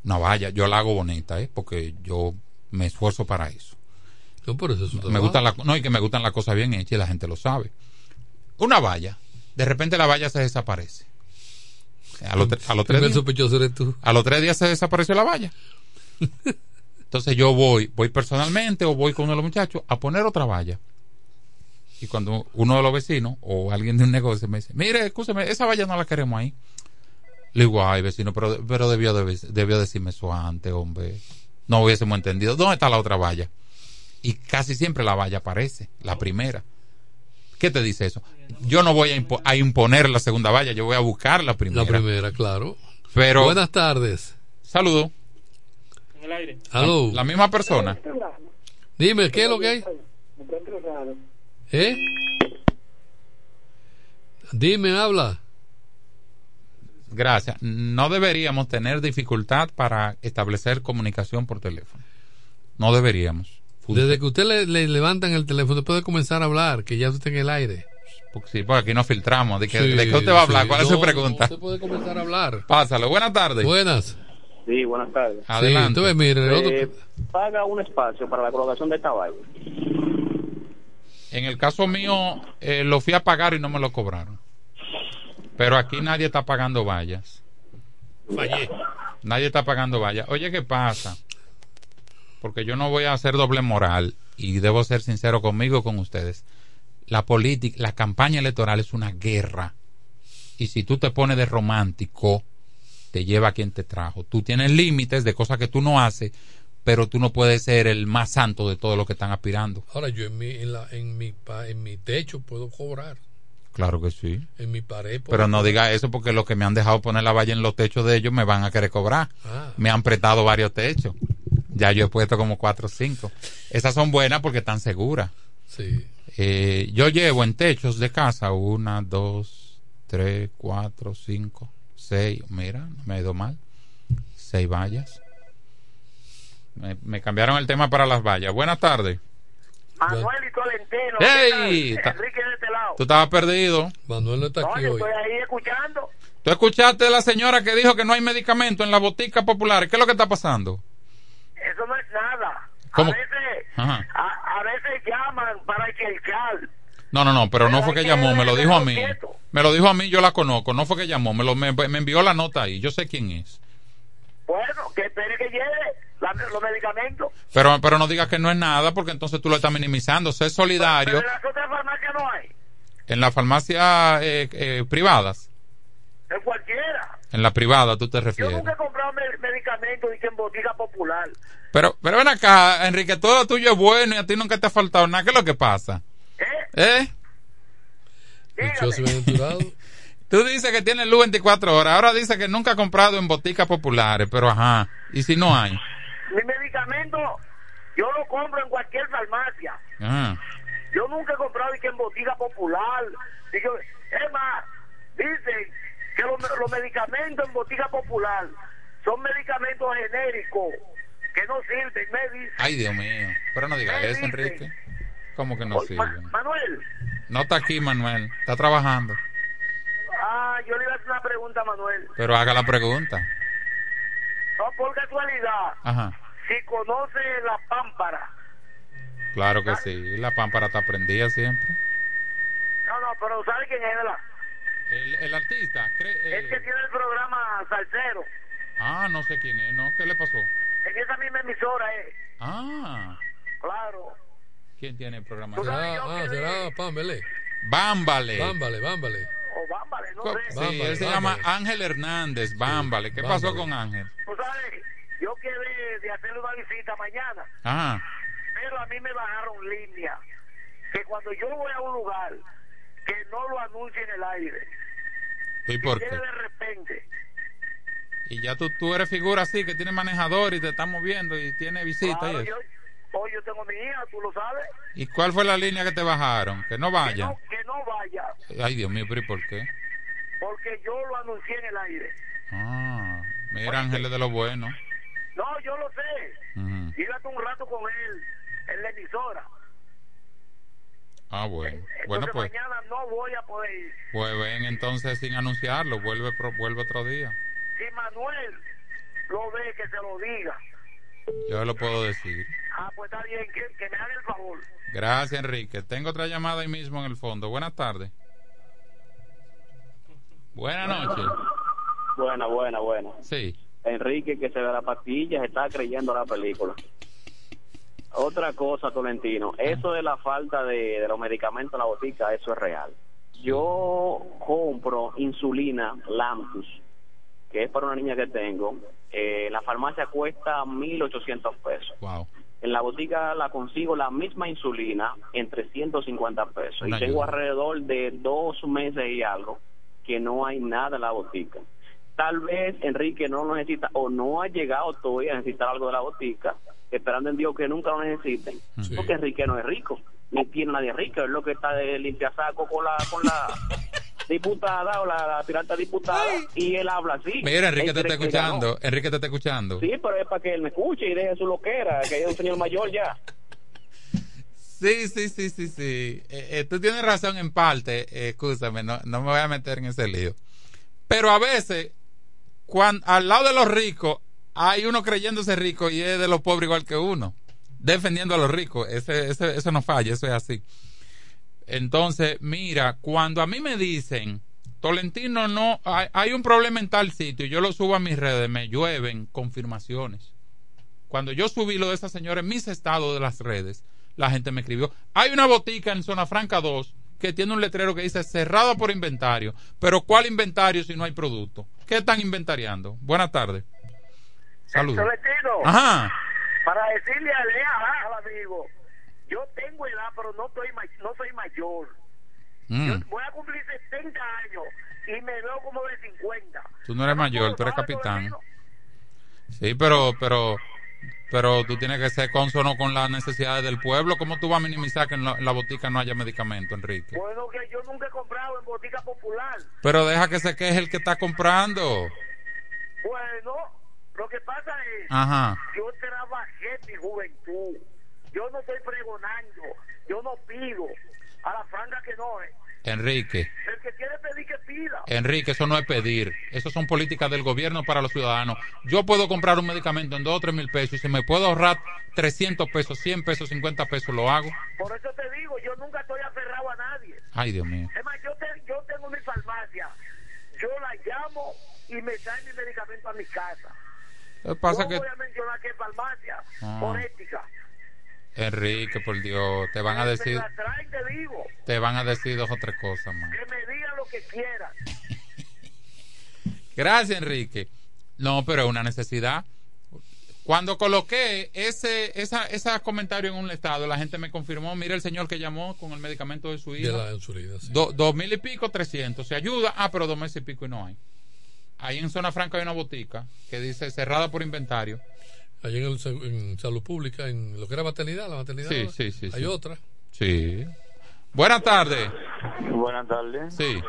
Una valla, yo la hago bonita, ¿eh? Porque yo me esfuerzo para eso. No, por eso es Me gustan la, no, y que me gustan las cosas bien hechas y la gente lo sabe. Una valla. De repente la valla se desaparece. A los, tre- a los tres días. sospechoso eres tú. A los tres días se desapareció la valla. Entonces yo voy, voy personalmente o voy con uno de los muchachos a poner otra valla. Y cuando uno de los vecinos o alguien de un negocio me dice, mire, escúcheme, esa valla no la queremos ahí. Le digo, ay vecino, pero, pero debió, de- debió decirme eso antes, hombre. No hubiésemos entendido. ¿Dónde está la otra valla? Y casi siempre la valla aparece, la primera. ¿Qué te dice eso? Yo no voy a, impo- a imponer la segunda valla, yo voy a buscar la primera. La primera, claro. Pero, Buenas tardes. saludo. En el aire. Aló. La misma persona. Dime, ¿qué es lo que hay? ¿Eh? Dime, habla. Gracias. No deberíamos tener dificultad para establecer comunicación por teléfono. No deberíamos. Desde que usted le, le levantan el teléfono, puede comenzar a hablar, que ya usted está en el aire. Porque sí, porque aquí no filtramos. ¿De qué, Sí, de qué usted va a hablar? sí. ¿Cuál es su pregunta? Usted puede comenzar a hablar. Pásalo. Buenas tardes. Buenas. Sí, buenas tardes. Adelante. Sí, entonces, mire, el otro- Eh, paga un espacio para la colocación de esta valla. En el caso mío, eh, lo fui a pagar y no me lo cobraron. Pero aquí nadie está pagando vallas. Fallé. Nadie está pagando vallas. Oye, ¿qué pasa? Porque yo no voy a hacer doble moral y debo ser sincero conmigo con ustedes. La política, la campaña electoral es una guerra. Y si tú te pones de romántico, te lleva a quien te trajo. Tú tienes límites de cosas que tú no haces, pero tú no puedes ser el más santo de todos los que están aspirando. Ahora yo en mi, en, la, en, mi, en mi techo puedo cobrar. Claro que sí. En mi pared Pero no diga eso porque los que me han dejado poner la valla en los techos de ellos me van a querer cobrar. Ah. Me han prestado varios techos. Ya yo he puesto como cuatro o cinco. Esas son buenas porque están seguras. Sí. Eh, yo llevo en techos de casa una, dos, tres, cuatro, cinco, seis. Mira, no me ha ido mal. Seis vallas. Me, me cambiaron el tema para las vallas. Buenas tardes. Manuel y Tolentino. ¡Hey! ¿qué tal? Enrique de este lado. Tú estabas perdido. Manuel no está No, aquí yo hoy. estoy ahí escuchando. ¿Tú escuchaste a la señora que dijo que no hay medicamento en la botica popular? ¿Qué es lo que está pasando? Eso no es nada. ¿Cómo? A veces, a, a veces llaman para checar. No, no, no, pero no fue que llamó, me lo dijo a mí. Me lo dijo a mí, yo la conozco. No fue que llamó, me, lo, me, me envió la nota ahí. Yo sé quién es. Bueno, que espere que llegue la- los medicamentos. Pero, pero no digas que no es nada porque entonces tú lo estás minimizando. Sé solidario Pero en las otras farmacias no hay. en las farmacias eh, eh, privadas. En cualquiera. En la privada, tú te Yo refieres. nunca he comprado me- medicamentos y que en botica popular. Pero, pero ven acá, Enrique, todo lo tuyo es bueno y a ti nunca te ha faltado nada. ¿Qué es lo que pasa? ¿Eh? Tú dices que tienes luz 24 horas. Ahora dices que nunca ha comprado en boticas populares. Pero ajá. ¿Y si no hay? Mi medicamento yo lo compro en cualquier farmacia. Ajá. Yo nunca he comprado y que en botica popular. Y yo- es más, dicen los, los medicamentos en botica popular son medicamentos genéricos que no sirven. Me dicen, Ay, Dios mío. Pero no digas eso, Enrique. ¿Cómo que no Ma- sirve? Manuel, No está aquí, Manuel. Está trabajando. ah, yo le iba a hacer una pregunta Manuel. Pero haga la pregunta. No, por casualidad, Ajá. si conoce la pámpara. Claro que sí. La pámpara está prendida siempre. No, no, pero ¿sabe quién es, verdad? El, el artista. cree- Es eh, que tiene el programa Salsero. Ah, no sé quién es, ¿no? ¿Qué le pasó? En esa misma emisora, eh. Ah. Claro. ¿Quién tiene el programa? Será, ah, será Pambele. Bámbale. Bámbale, bámbale. O Bámbale, no sé. Sí, Bámbale, él se Bámbale. llama Ángel Hernández, Bámbale. ¿Qué pasó con Ángel? Tú sabes, yo quedé de hacerle una visita mañana, Ajá. pero a mí me bajaron línea. Que cuando yo voy a un lugar, que no lo anuncie en el aire. ¿Y por Que qué? de repente. Y ya tú, tú eres figura así, que tiene manejador y te está moviendo y tiene visita Claro, y eso. yo, hoy yo tengo mi hija, tú lo sabes. ¿Y cuál fue la línea que te bajaron? Que no Que vaya. no, que no vaya, Ay, Dios mío, pero ¿y por qué? porque yo lo anuncié en el aire. Ah, mira, Ángel es de lo bueno. No, yo lo sé. Ujú. Iba un rato con él en la emisora. Ah, bueno. Entonces Bueno, pues, mañana no voy a poder ir. pues ven entonces sin anunciarlo. Vuelve, pro- vuelve otro día. Si Manuel lo ve, que se lo diga. Yo lo puedo decir. Ah, pues está bien, que, que me haga el favor. Gracias, Enrique. Tengo otra llamada ahí mismo en el fondo. Buenas tardes. Buenas noches. Buena, buena, buena. Sí. Enrique, que se ve la pastilla, se está creyendo la película. Otra cosa, Tolentino, eso de la falta de, de los medicamentos en la botica, eso es real. Yo compro insulina Lantus, que es para una niña que tengo. Eh, la farmacia cuesta 1.800 pesos. Wow. En la botica la consigo la misma insulina en 350 pesos. Una y tengo alrededor de dos meses y algo que no hay nada en la botica. Tal vez Enrique no lo necesita o no ha llegado todavía a necesitar algo de la botica, esperando en Dios que nunca lo necesiten. Porque Enrique no es rico, ni tiene nadie rico, es lo que está de limpiasaco con la, con la diputada o la, la pirata diputada y él habla así. Mira, Enrique Él te está escuchando. Enrique te está escuchando. Sí, pero es para que él me escuche y deje su loquera, que es un señor mayor ya. Sí, sí, sí, sí, sí. Eh, eh, tú tienes razón en parte. Eh, escúchame, no, no me voy a meter en ese lío. Pero a veces, cuando, al lado de los ricos, hay uno creyéndose rico y es de los pobres igual que uno. Defendiendo a los ricos. Eso no falla, eso es así. Entonces, mira, cuando a mí me dicen, Tolentino, no, hay, un problema en tal sitio, yo lo subo a mis redes, me llueven confirmaciones. Cuando yo subí lo de esa señora en mis estados de las redes, la gente me escribió, hay una botica en Zona Franca 2 que tiene un letrero que dice cerrada por inventario. Pero ¿cuál inventario si no hay producto? ¿Qué están inventariando? Buenas tardes. Saludos. Ajá. para decirle a Lea, al amigo, yo tengo edad, pero no, estoy, no soy mayor. Mm. Voy a cumplir 70 años y me veo como de 50. Tú no eres mayor, tú eres capitán. Sí, pero, pero, pero tú tienes que ser consono con las necesidades del pueblo. ¿Cómo tú vas a minimizar que en la, en la botica no haya medicamento, Enrique? Bueno, que yo nunca he comprado en botica popular. Pero deja que se queje el que está comprando. Bueno, lo que pasa es, Ajá. yo trabajé mi juventud. Yo no estoy pregonando, yo no pido a la franja que no es. Enrique, El que quiere pedir que pida. Enrique, eso no es pedir. Eso son políticas del gobierno para los ciudadanos. Yo puedo comprar un medicamento en 2 o 3 mil pesos y si me puedo ahorrar 300 pesos, 100 pesos, 50 pesos, lo hago. Por eso te digo, yo nunca estoy aferrado a nadie. Ay, Dios mío. Es más, yo, te- yo tengo mi farmacia. Yo la llamo y me traen mi medicamento a mi casa. Que pasa no que, voy a mencionar qué farmacia, Ah. por ética. Enrique, por Dios, te van a Me decir, traen, te digo. te van a decir dos o tres cosas más. Que me digan lo que quieran. Gracias, Enrique. No, pero es una necesidad. Cuando coloqué ese esa, ese comentario en un estado, la gente me confirmó, mira el señor que llamó con el medicamento de su hija. De la insulina, sí. Do- dos mil y pico, trescientos. Se ayuda. Ah, pero dos meses y pico y no hay. Ahí en Zona Franca hay una botica que dice cerrada por inventario. Allí en, el en salud pública, en lo que era maternidad, la maternidad. Sí, sí, sí, Hay sí. otra. Sí. Buenas tardes. Buenas tardes. Sí.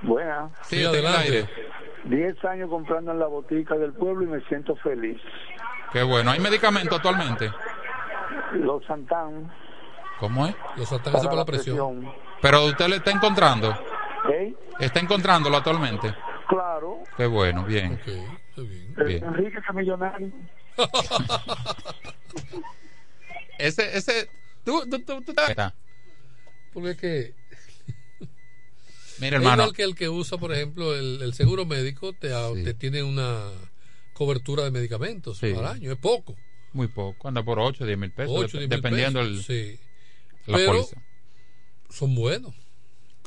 Buenas. Sí, el aire. Diez años comprando en la botica del pueblo y me siento feliz. Qué bueno. ¿Hay medicamento actualmente? Los Santán. ¿Cómo es? Los Para ataques por la la presión. presión. Pero usted le está encontrando. ¿Eh? ¿Está encontrándolo actualmente? Claro. Qué bueno, bien. Eh, Bien. Enrique que millonario. Ese, ese, tú, tú, tú, tú- Porque es que. Mira, es hermano. igual que el que usa, por ejemplo, el, el seguro médico, te, te tiene una cobertura de medicamentos Sí. al año. Es poco. Muy poco, anda por 8, 10 mil pesos, 8, dep- 10 mil dependiendo pesos, el, sí. la Pero póliza. son buenos.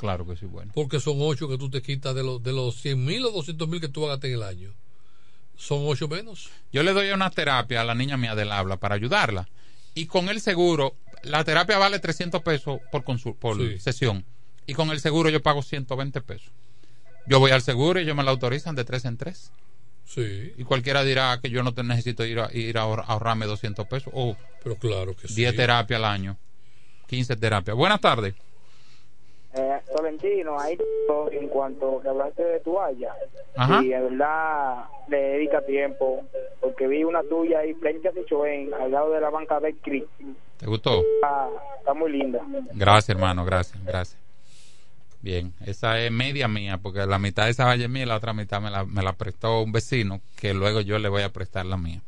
Claro que sí, bueno. Porque son 8 que tú te quitas de, los de los 100 mil o 200 mil que tú gastar en el año. Son 8 menos. Yo le doy una terapia a la niña mía del habla para ayudarla. Y con el seguro, la terapia vale 300 pesos por, por Sí. sesión. Y con el seguro yo pago 120 pesos. Yo voy al seguro y ellos me la autorizan de 3 en 3. Sí. Y cualquiera dirá que yo no te necesito ir a, ir a ahor- ahorrarme 200 pesos. O Pero claro que sí. 10 terapias al año. 15 terapias. Buenas tardes. Eh, Tolentino, ahí en cuanto que hablaste de toalla, Ajá. y de verdad le dedica tiempo, porque vi una tuya ahí frente a Sichoen, al lado de la banca de Cris. ¿Te gustó? Está, está muy linda. Gracias, hermano, gracias, gracias. Bien, esa es media mía, porque la mitad de esa valle es mía y la otra mitad me la, me la prestó un vecino, que luego yo le voy a prestar la mía.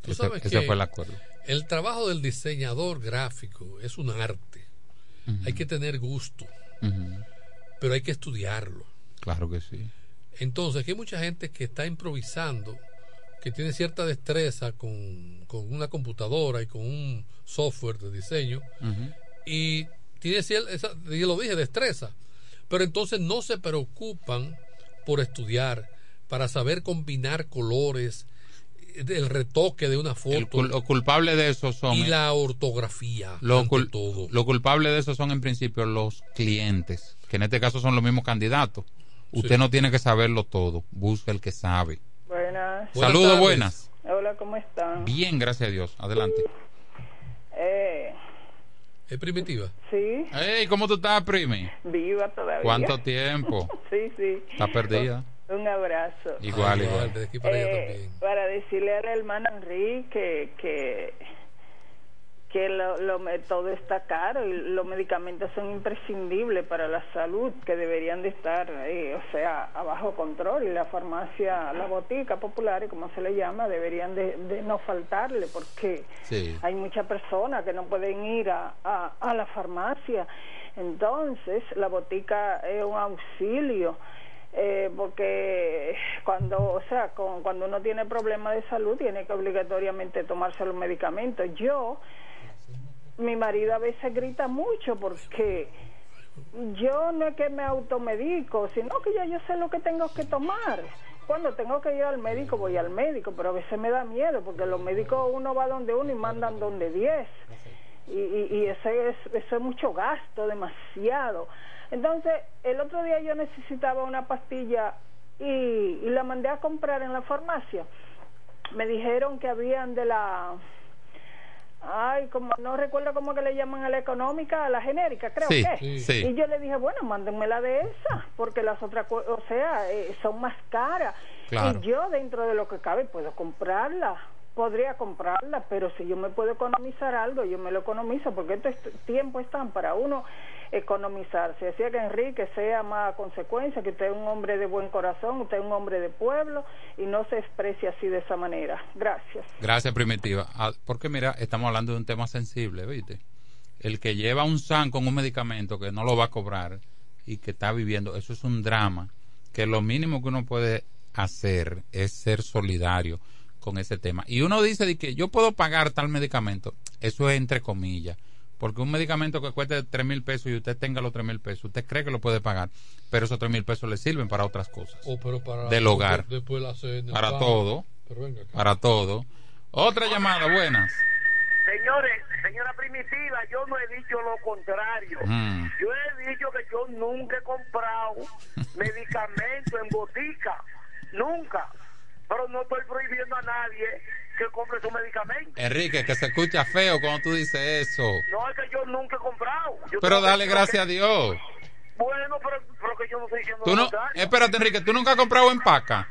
Tú Ese, sabes ese que fue el acuerdo. El trabajo del diseñador gráfico es un arte. Hay que tener gusto, Pero hay que estudiarlo. Claro que sí. Entonces, hay mucha gente que está improvisando, que tiene cierta destreza con, con una computadora y con un software de diseño, y tiene esa, yo lo dije, destreza, pero entonces no se preocupan por estudiar, para saber combinar colores, el retoque de una foto cul- lo culpable de eso son y la ortografía. lo, cul- todo. lo culpable de eso son en principio los clientes, que en este caso son los mismos candidatos. Usted Sí. no tiene que saberlo todo, busca el que sabe. Buenas. Saludos, buenas. Hola, ¿cómo están? Bien, gracias a Dios. Adelante. Eh, ¿Es primitiva? sí, Hey, ¿cómo tú estás, Primi? viva todavía. ¿Cuánto tiempo? sí, sí. ¿Está perdida? Un abrazo. Igual, igual. De aquí para allá Eh, también. para decirle al hermano Enrique que que lo, lo, me- todo está caro y los medicamentos son imprescindibles para la salud que deberían de estar eh, o sea a bajo control y la farmacia la botica popular como se le llama deberían de, de no faltarle porque Sí. hay muchas personas que no pueden ir a, a, a la farmacia. Entonces, la botica es un auxilio. Eh, porque cuando, o sea, con, cuando uno tiene problemas de salud, tiene que obligatoriamente tomarse los medicamentos. Yo, mi marido a veces grita mucho porque yo no es que me automedico, sino que ya yo sé lo que tengo que tomar. Cuando tengo que ir al médico, voy al médico, pero a veces me da miedo, porque los médicos uno va donde uno y mandan donde diez. Y, y, y ese es, eso es mucho gasto, demasiado. Entonces, el otro día yo necesitaba una pastilla y, y la mandé a comprar en la farmacia. Me dijeron que habían de la Ay, como no recuerdo cómo que le llaman a la económica, a la genérica, creo Sí, que. sí. Y yo le dije, bueno, mándenmela de esa, porque las otras, o sea, eh, son más caras. Claro. Y yo dentro de lo que cabe puedo comprarla, podría comprarla, pero si yo me puedo economizar algo, yo me lo economizo, porque estos tiempos están para uno economizarse. Decía que Enrique sea más consecuencia, que usted es un hombre de buen corazón, usted es un hombre de pueblo y no se exprese así de esa manera. Gracias. Gracias, Primitiva. Ah, Porque mira, estamos hablando de un tema sensible, ¿viste? El que lleva un SAN con un medicamento que no lo va a cobrar y que está viviendo, eso es un drama, que lo mínimo que uno puede hacer es ser solidario con ese tema. Y uno dice de que yo puedo pagar tal medicamento, eso es entre comillas, Porque un medicamento que cueste tres mil pesos y usted tenga los tres mil pesos, usted cree que lo puede pagar, pero esos tres mil pesos le sirven para otras cosas. O pero para Del hogar. Después la cena, Para todo. Pero venga acá. Para todo. Otra llamada, buenas. Señores, señora Primitiva, yo no he dicho lo contrario. Mm. Yo he dicho que yo nunca he comprado medicamento en botica. Nunca. Pero no estoy prohibiendo a nadie que compre su medicamento. Enrique, que se escucha feo cuando tú dices eso. No es que yo nunca he comprado. Yo Pero dale que- gracias a Dios. Bueno, pero, pero que yo no estoy diciendo Tú no, espérate, Enrique, tú nunca has comprado en paca.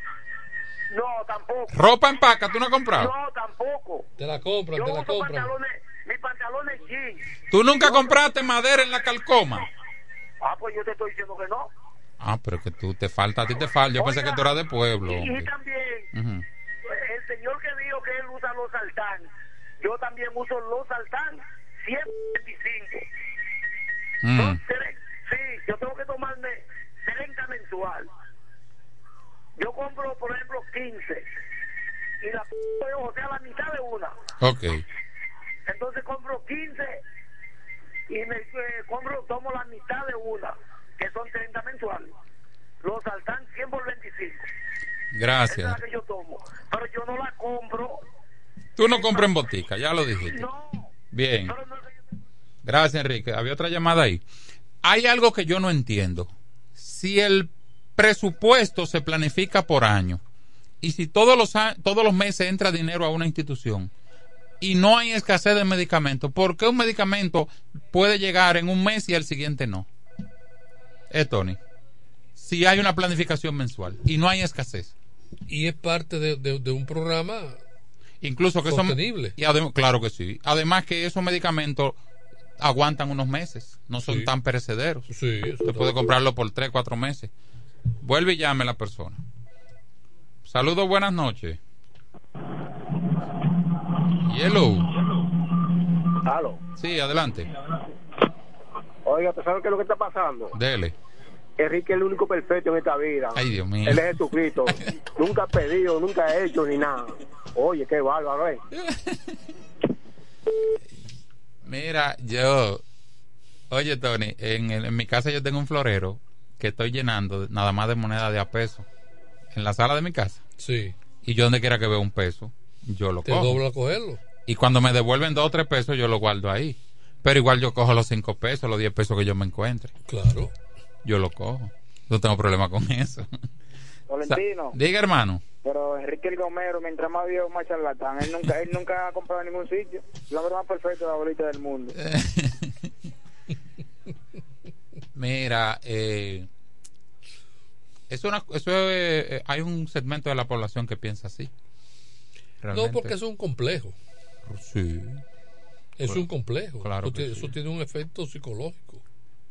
No, tampoco. Ropa en paca, tú no has comprado. No, tampoco. Te la compran, Yo te la uso compran. pantalones, mis pantalones jeans. Tú nunca compraste madera en la calcoma. Ah, pues yo te estoy diciendo que no. Ah, pero que tú te falta, a ti te falta. Yo pensé que tú eras de pueblo. Y, y también, Ujú. el señor que dijo que él usa los saltán, yo también uso los saltán 125. Mm. Tre- Sí, yo tengo que tomarme 30 mensual. Yo compro, por ejemplo, 15. Y la o sea, la mitad de una. Ok. Entonces compro 15 y me eh, compro, tomo la mitad de una, que son 30 mensuales. Los saltan 100 por 25. Esa Gracias. es la que yo tomo. Pero yo no la compro. Tú no compras en botica, ya lo dijiste. Bien. Gracias, Enrique. Había otra llamada ahí. Hay algo que yo no entiendo. Si el presupuesto se planifica por año y si todos los, todos los meses entra dinero a una institución y no hay escasez de medicamentos, ¿por qué un medicamento puede llegar en un mes y el siguiente no? Eh, Tony. Si hay una planificación mensual y no hay escasez. Y es parte de, de- de un programa incluso que son sostenible. y adem- claro que sí además que esos medicamentos aguantan unos meses no son Sí. tan perecederos Sí, eso usted puede comprarlo por tres cuatro meses vuelve y llame la persona saludos buenas noches Yellow Aló. sí adelante Oiga, ¿tú sabes qué es lo que está pasando? dele Enrique es el único perfecto en esta vida. ay Dios mío Él es Jesucristo. nunca ha pedido, nunca ha hecho ni nada. Oye, qué bárbaro, ¿eh? Mira, yo, oye Tony, en, el- en mi casa yo tengo un florero que estoy llenando de- nada más de moneda de a peso en la sala de mi casa. Sí. Y yo donde quiera que vea un peso, yo lo Te cojo. dobla a cogerlo. Y cuando me devuelven dos o tres pesos, yo lo guardo ahí. Pero igual yo cojo los cinco pesos, los diez pesos que yo me encuentre. Claro. Yo lo cojo. No tengo problema con eso. Tolentino. Diga, hermano. Pero Enrique el Gomero, mientras más viejo, más charlatán. Él nunca, él nunca ha comprado en ningún sitio. El hombre más de la bolita del mundo. Mira, eh, es una, eso es- eh, hay un segmento de la población que piensa así. No, porque es un complejo. Sí. Es un complejo. Claro Eso tiene- sí. Eso tiene un efecto psicológico.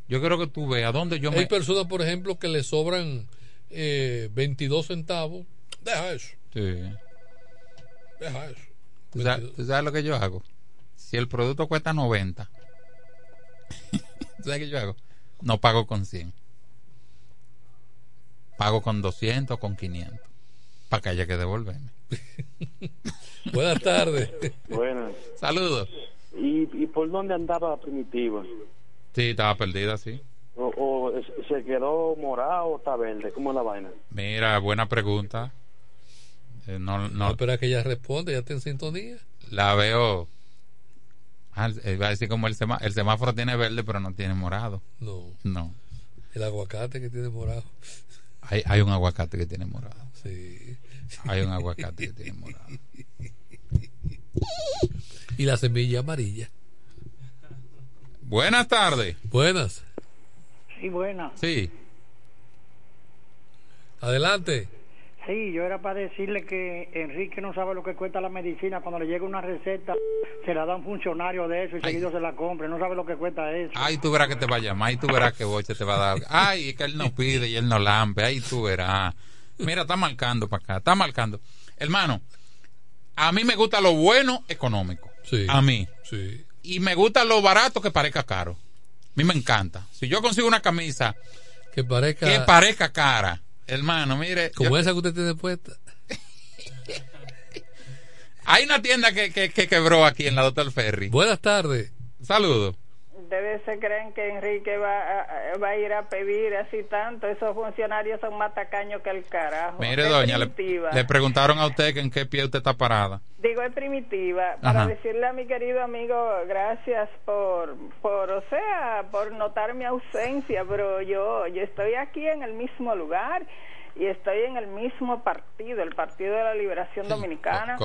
Yo quiero que tú veas dónde yo Hay me... personas, por ejemplo, que le sobran eh, 22 centavos. Deja eso. Sí. Deja eso. ¿Tú sabes, tú sabes lo que yo hago? Si el producto cuesta 90, ¿tú sabes qué yo hago? No pago con 100. Pago con 200, con 500. Para que haya que devolverme. Buenas tardes. Buenas. Saludos. ¿Y, ¿Y por dónde andaba Primitiva? Sí, estaba perdida, sí. ¿O, se quedó morado o está verde? ¿Cómo es la vaina? Mira, buena pregunta. Eh, no, no, Espera que ella responda, ya está en sintonía. la veo. Ah, eh, iba a decir como el, semá- el semáforo tiene verde, pero no tiene morado. No. No. El aguacate que tiene morado. Hay, hay un aguacate que tiene morado. Sí. Hay un aguacate que tiene morado. Y la semilla amarilla. Buenas tardes. Buenas. Sí, buena. Sí. Adelante. Sí, yo era para decirle que Enrique no sabe lo que cuesta la medicina. Cuando le llega una receta, se la da un funcionario de eso y seguido se la compra. No sabe lo que cuesta eso. Ay, tú verás que te va a llamar. Ay, tú verás que Boche te va a dar. Ay, que él no pide y él no lambe. Ay, tú verás. Mira, está marcando para acá. Está marcando. Hermano, a mí me gusta lo bueno económico. Sí. A mí. Sí. Y me gusta lo barato que parezca caro. A mí me encanta. Si yo consigo una camisa Que parezca. que parezca cara, hermano, mire. Como yo- esa que usted tiene puesta. Hay una tienda que, que, que quebró aquí en la Doctor Ferry. Buenas tardes. Saludos. Ustedes se creen que Enrique va a, va a ir a pedir así tanto. Esos funcionarios son más tacaños que el carajo. Mire, Es doña, le, preguntaron a usted que en qué pie usted está parada. Digo, es primitiva. Para Ajá. decirle a mi querido amigo, gracias por, por, o sea, por notar mi ausencia, pero yo, yo estoy aquí en el mismo lugar y estoy en el mismo partido, el Partido de la Liberación Dominicana,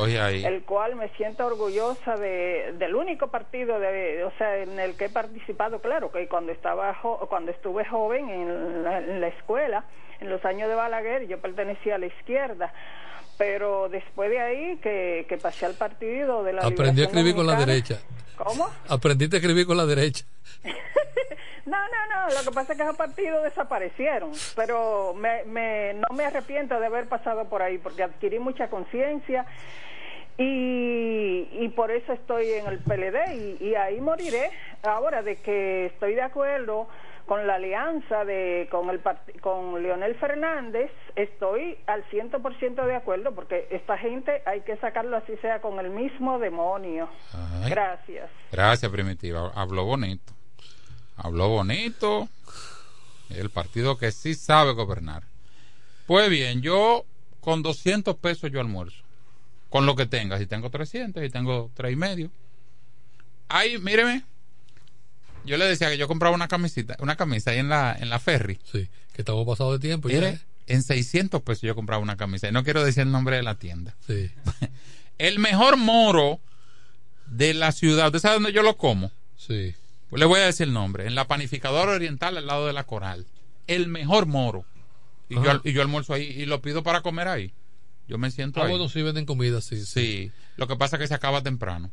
el cual me siento orgullosa de, del único partido, de, o sea, en el que he participado, claro, que cuando estaba jo- cuando estuve joven en la, en la escuela, en los años de Balaguer, yo pertenecía a la izquierda pero después de ahí que, que pasé al partido de la Aprendí a escribir con la derecha. ¿Cómo? Aprendiste a escribir con la derecha. No, no, no, lo que pasa es que esos partidos desaparecieron, pero me, me, no me arrepiento de haber pasado por ahí porque adquirí mucha conciencia y, y por eso estoy en el PLD y, y ahí moriré. Ahora, de que estoy de acuerdo con la alianza de con el con Leonel Fernández, estoy al 100% de acuerdo porque esta gente hay que sacarlo así sea con el mismo demonio. Ay. Gracias. Gracias, Primitiva. Habló bonito. Habló bonito. El partido que sí sabe gobernar. Pues bien, yo con 200 pesos yo almuerzo. Con lo que tenga. Si tengo 300, si tengo tres y medio. Ahí, míreme. Yo le decía que yo compraba una camisita, una camisa ahí en la, en la ferry. Sí, que estamos pasados de tiempo. ya, Mire, ¿eh? en 600 pesos yo compraba una camisa. Y no quiero decir el nombre de la tienda. Sí. El mejor moro de la ciudad. ¿Usted sabe dónde yo lo como? Sí. Pues le voy a decir el nombre. En la panificadora oriental al lado de la coral. El mejor moro. Y, yo, y yo almuerzo ahí y lo pido para comer ahí. Yo me siento Ah, ahí. bueno, sí venden comida, sí. Sí. Lo que pasa es que se acaba temprano.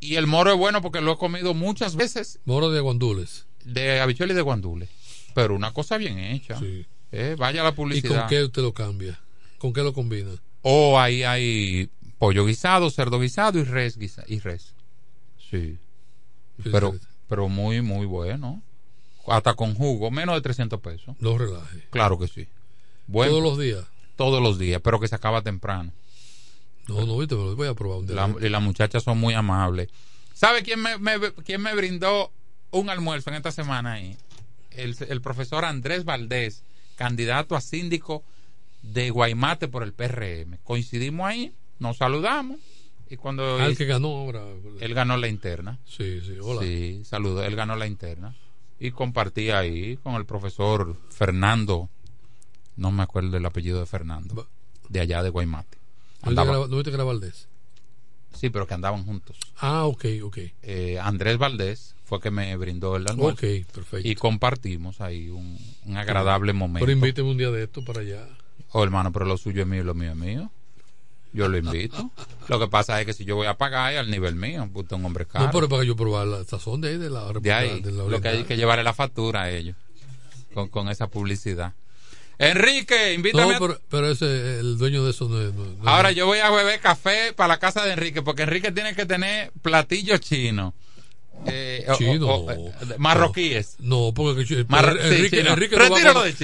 Y el moro es bueno porque lo he comido muchas veces Moro de guandules. de habichuela y de guandule. Pero una cosa bien hecha. Eh, vaya la ¿Y publicidad. con qué usted lo cambia? ¿Con qué lo combina? O ahí hay pollo guisado, cerdo guisado y res guisa- y res. Sí. Pero, pero muy, muy bueno. Hasta con jugo, menos de 300 pesos. No relaje. Claro que sí. ¿Todos los días? Todos los días, pero que se acaba temprano. No, no, viste, lo voy a probar un día. La- y las muchachas son muy amables. ¿Sabe quién me, me- quién me brindó un almuerzo en esta semana ahí? El, el profesor Andrés Valdés, candidato a síndico de Guaymate por el PRM. Coincidimos ahí, nos saludamos y cuando Ah, el que ganó ahora. él ganó la interna. Sí, sí, hola. Sí, saludo, él ganó la interna y compartí ahí con el profesor Fernando, no me acuerdo el apellido de Fernando, de allá de Guaymate. ¿No viste que Andaba- era- no viste que era Valdés? Sí, pero que andaban juntos. Ah, ok, ok. Eh, Andrés Valdés fue que me brindó el almuerzo. Ok, perfecto. Y compartimos ahí un, un agradable momento. Pero invíteme un día de esto para allá. Oh, hermano, pero lo suyo es mío y lo mío es mío. Yo lo invito. lo que pasa es que si yo voy a pagar es al nivel mío, usted es un hombre caro. No, pero para que yo probar la sazón de ahí, de la de ahí, de la lo que hay que llevarle la factura a ellos con, con esa publicidad. Enrique, invítame. No, pero, pero ese, el dueño de eso no es. no- no- Ahora yo voy a beber café para la casa de Enrique, porque Enrique tiene que tener platillos chinos. Eh, o- Chino. o- o- marroquíes. No, porque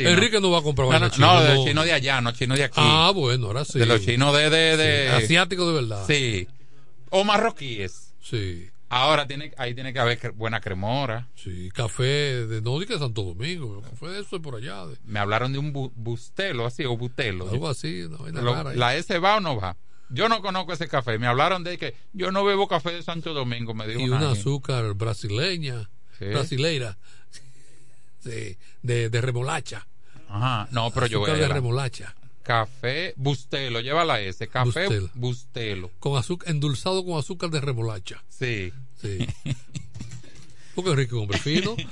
Enrique, no va a comprar- no No, de no. chino de allá, no chino de aquí. Ah, bueno, ahora sí. De los chinos de... de, de- Sí, asiático de verdad. Sí. O marroquíes. Sí. Ahora tiene, ahí tiene que haber buena cremora. Sí, café de no de Santo Domingo, café de eso es por allá. de- Me hablaron de un bu- bustelo así, o butelo. algo así, ahí. ¿La S va o no va? Yo no conozco ese café. Me hablaron de que yo no bebo café de Santo Domingo. Me dijo y una gente. azúcar brasileña, Sí. brasileira, sí, de, de remolacha. Ajá, no, pero yo voy a de la- remolacha. Café Bustelo, lleva la S. Café Bustelo. Bustelo. Con azúcar, endulzado con azúcar de remolacha. Sí. Sí. Porque es un hombre fino.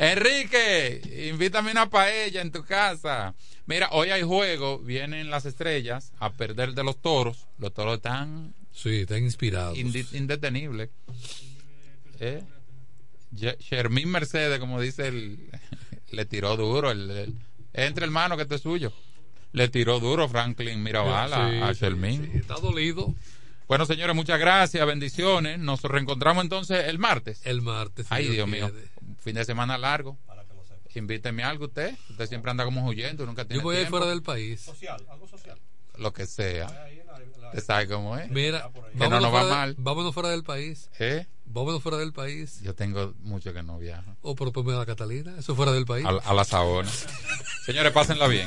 Enrique, invítame una paella en tu casa. Mira, hoy hay juego, vienen las estrellas a perder de los toros. Los toros están Sí, están inspirados. indetenibles. ¿Eh? Shermín Mercedes, como dice el, le tiró duro. El, el- entre hermano que este es suyo. Le tiró duro Franklin Mirabal a- Sí, a Shermín. sí, está dolido. Bueno, señores, muchas gracias, bendiciones. Nos reencontramos entonces el martes. El martes. Ay, Dios Dios mío. Fin de semana largo. Invíteme algo usted. Usted siempre anda como huyendo, nunca tiene Yo voy a ir fuera del país. Social, algo social. lo que sea. Usted sabe cómo es. Mira, que no nos va de- mal. vámonos fuera del país. ¿Eh? Vámonos fuera del país. Yo tengo mucho que no viajo. O por ponme a la Catalina. Eso fuera del país. A, a la Saona. Señores, pásenla bien.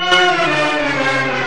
Thank you.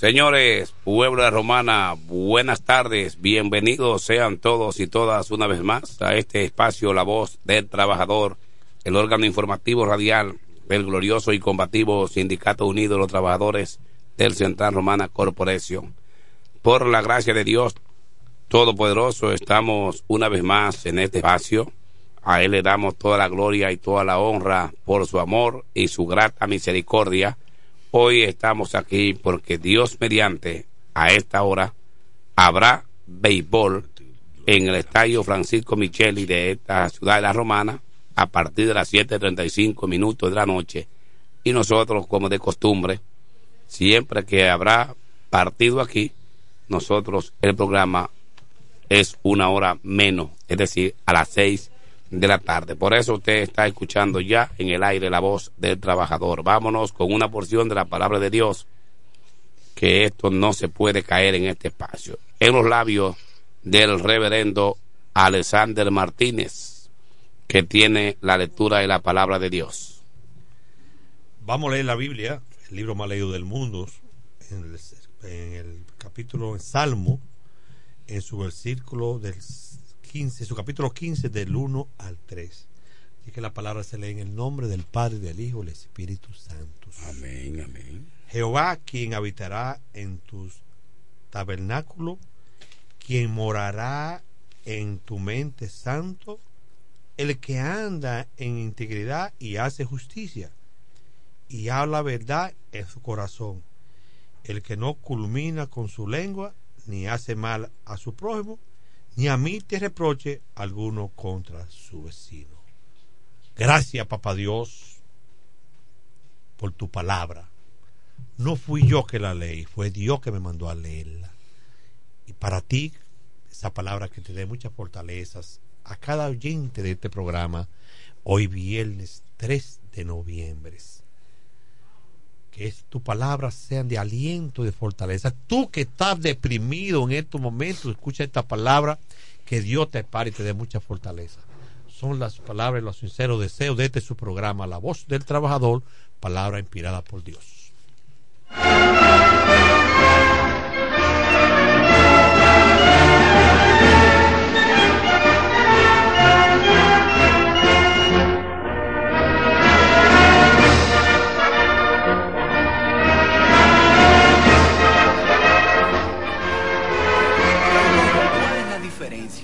Señores, pueblo de Romana, buenas tardes, bienvenidos sean todos y todas una vez más a este espacio La Voz del Trabajador, el órgano informativo radial del glorioso y combativo Sindicato Unido de los Trabajadores del Central Romana Corporation. Por la gracia de Dios Todopoderoso, estamos una vez más en este espacio. A Él le damos toda la gloria y toda la honra por su amor y su grata misericordia. Hoy estamos aquí porque Dios mediante a esta hora habrá béisbol en el estadio Francisco Micheli de esta ciudad de la Romana a partir de las 7.35 minutos de la noche. Y nosotros, como de costumbre, siempre que habrá partido aquí, nosotros el programa es una hora menos, es decir, a las 6 de la tarde. Por eso usted está escuchando ya en el aire la voz del trabajador. Vámonos con una porción de la palabra de Dios, que esto no se puede caer en este espacio. En los labios del reverendo Alexander Martínez, que tiene la lectura de la palabra de Dios. Vamos a leer la Biblia, el libro más leído del mundo, en el, capítulo Salmo, en su versículo del 15, su capítulo 15 del 1 al 3. Así que la palabra se lee en el nombre del Padre, del Hijo y del Espíritu Santo. Amén, amén. Jehová, quien habitará en tus tabernáculos, quien morará en tu mente santo, el que anda en integridad y hace justicia, y habla verdad en su corazón, el que no culmina con su lengua, ni hace mal a su prójimo, ni a mí te reproche alguno contra su vecino. Gracias, papá Dios, por tu palabra. No fui yo que la leí, fue Dios que me mandó a leerla. Y para ti, esa palabra que te dé muchas fortalezas a cada oyente de este programa, hoy viernes 3 de noviembre. Que es, tu palabra sean de aliento y de fortaleza. Tú que estás deprimido en estos momentos, escucha esta palabra, que Dios te pare y te dé mucha fortaleza. Son las palabras y los sinceros deseos de este su programa, La Voz del Trabajador, palabra inspirada por Dios.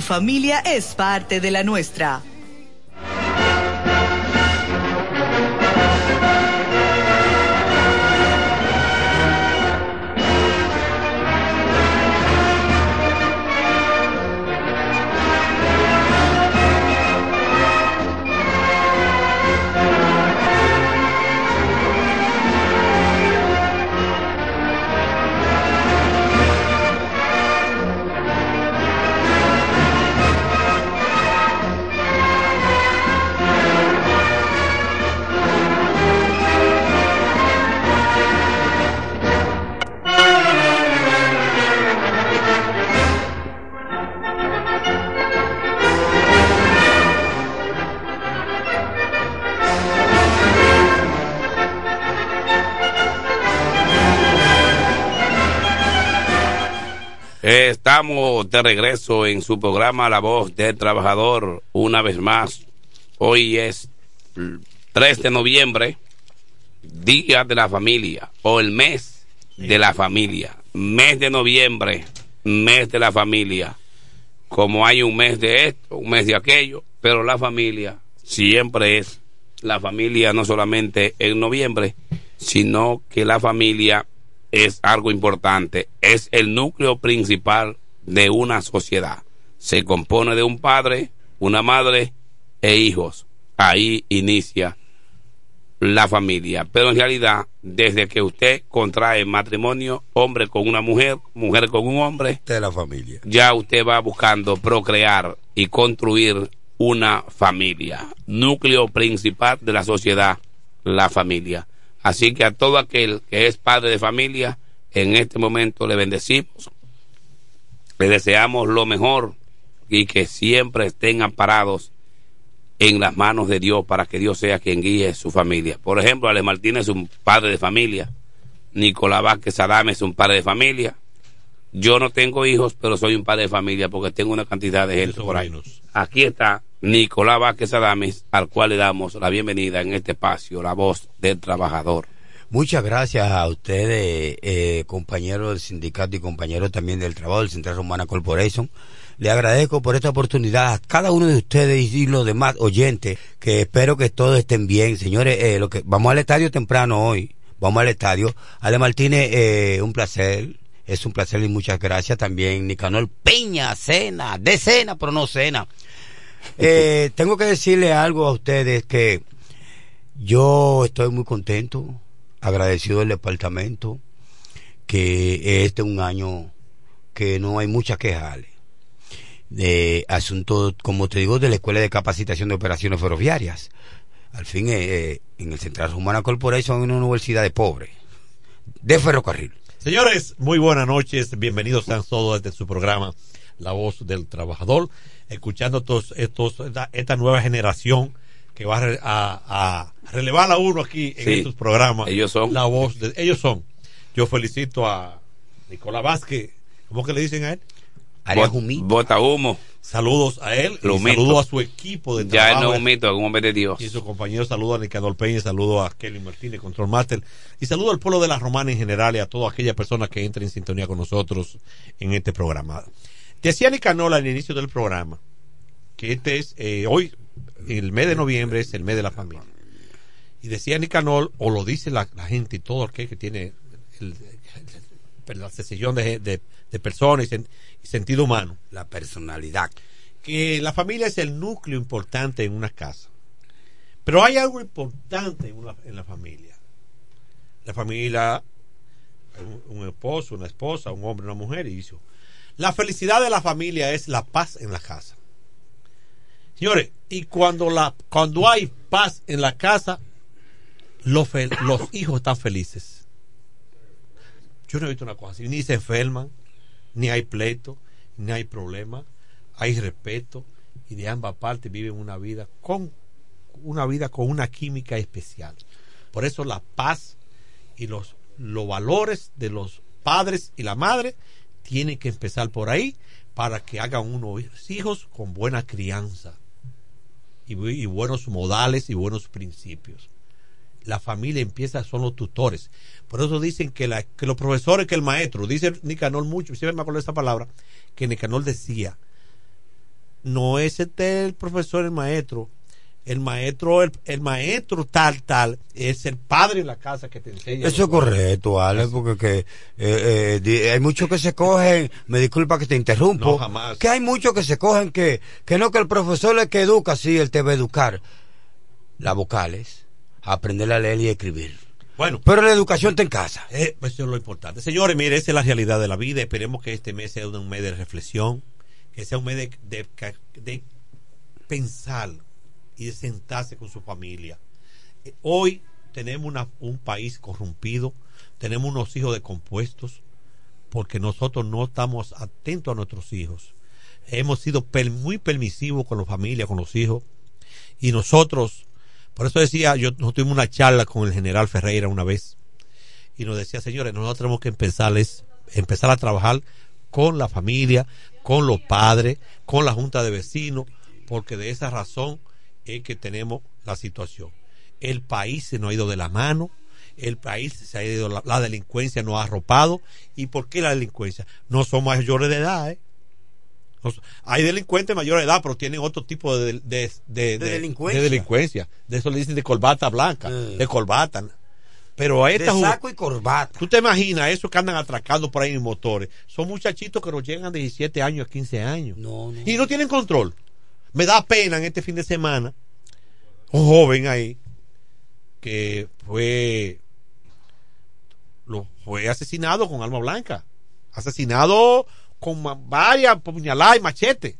familia es parte de la nuestra. De regreso en su programa La Voz del Trabajador una vez más. Hoy es 3 de noviembre, Día de la Familia o el mes de la familia. Mes de noviembre, mes de la familia. Como hay un mes de esto, un mes de aquello, pero la familia siempre es la familia no solamente en noviembre, sino que la familia es algo importante, es el núcleo principal de una sociedad. Se compone de un padre, una madre e hijos. Ahí inicia la familia. Pero en realidad, desde que usted contrae matrimonio, hombre con una mujer, mujer con un hombre, de la familia. ya usted va buscando procrear y construir una familia. Núcleo principal de la sociedad, la familia. Así que a todo aquel que es padre de familia, en este momento le bendecimos, le deseamos lo mejor y que siempre estén amparados en las manos de Dios para que Dios sea quien guíe su familia. Por ejemplo, Ale Martínez es un padre de familia, Nicolás Vázquez Adame es un padre de familia. Yo no tengo hijos, pero soy un padre de familia porque tengo una cantidad de gente por ahí. Aquí está Nicolás Vázquez Adames, al cual le damos la bienvenida en este espacio, la voz del trabajador. Muchas gracias a ustedes, eh, compañeros del sindicato y compañeros también del trabajo del Central Romana Corporation. Le agradezco por esta oportunidad a cada uno de ustedes y los demás oyentes, que espero que todos estén bien. Señores, eh, lo que, vamos al estadio temprano hoy, vamos al estadio. Ale Martínez, eh, un placer, es un placer y muchas gracias también. Nicanor Peña, cena, de cena, pero no cena. Eh, tengo que decirle algo a ustedes que yo estoy muy contento, agradecido del departamento, que este es un año que no hay muchas quejas de asuntos, como te digo, de la Escuela de Capacitación de Operaciones Ferroviarias. Al fin, eh, en el Central Humana Corporation hay una universidad de pobres, de ferrocarril. Señores, muy buenas noches, bienvenidos sean todos desde su programa La Voz del Trabajador, escuchando estos, estos, esta nueva generación que va a, re- a- a relevar a uno aquí en Sí, estos programas. ellos son. La voz de, ellos son. Yo felicito a Nicolás Vázquez, ¿cómo que le dicen a él? Bot- Bota humo. Saludos a él y Lumito. saludos a su equipo de Ya él no trabajo. es un mito, es un hombre de Dios. Y su compañero saludo a Nicanor Peña, saludo a Kelly Martínez, Control Master, y saludo al pueblo de la Romana en general y a todas aquellas personas que entren en sintonía con nosotros en este programa. Decía Nicanor al inicio del programa que este es, eh, hoy, el mes de noviembre es el mes de la familia. Y decía Nicanor, o lo dice la, la gente y todo aquel que tiene el, el- la sesión de, de- de personas y, sen- y sentido humano. La personalidad. Que la familia es el núcleo importante en una casa. Pero hay algo importante en, una- en la familia. La familia, un, un esposo, una esposa, un hombre, una mujer y hijos. La felicidad de la familia es la paz en la casa. Señores, y cuando, la, cuando hay paz en la casa, los, los hijos están felices. Yo no he visto una cosa así. Ni se enferman, ni hay pleito, ni hay problema. Hay respeto y de ambas partes viven una vida con una vida con una química especial. Por eso la paz y los, los valores de los padres y la madre tienen que empezar por ahí para que hagan unos hijos con buena crianza y, bu- y buenos modales y buenos principios. La familia empieza, son los tutores. Por eso dicen que, la, que los profesores, que el maestro, dice Nicanor mucho, siempre me acuerdo de esa palabra, que Nicanor decía, no es este el profesor, el maestro, el maestro, el, el maestro tal, tal, es el padre en la casa que te enseña. Eso es correcto, Alex, porque que, eh, eh, hay muchos que se cogen, me disculpa que te interrumpo, No, jamás. que hay muchos que se cogen que, que no que el profesor es el que educa, sí, él te va a educar. Las vocales, aprender a leer y escribir. Bueno. Pero la educación está en casa. Eh, pues eso es lo importante. Señores, mire, esa es la realidad de la vida. Esperemos que este mes sea un mes de reflexión, que sea un mes de, de, de pensar y sentarse con su familia. Eh, Hoy tenemos una- un país corrompido, tenemos unos hijos decompuestos, porque nosotros no estamos atentos a nuestros hijos. Hemos sido muy permisivos con la familia, con los hijos, y nosotros, por eso decía, yo nosotros tuvimos una charla con el general Ferreira una vez, y nos decía, señores, nosotros tenemos que empezar, es, empezar a trabajar con la familia, con los padres, con la junta de vecinos, porque de esa razón es que tenemos la situación. El país se nos ha ido de la mano, el país se ha ido, la, la delincuencia nos ha arropado. ¿Y por qué la delincuencia? No son mayores de edad, ¿eh? No hay delincuentes mayores de edad, pero tienen otro tipo de, de, de- de- delincuencia. de delincuencia. De eso le dicen de corbata blanca, de corbata. Pero a esta De saco y corbata. ¿Tú te imaginas esos que andan atracando por ahí en motores? Son muchachitos que nos llegan de 17 años a 15 años. Y no tienen control. Me da pena en este fin de semana un joven ahí que fue fue asesinado con arma blanca. Asesinado con varias puñaladas y machete.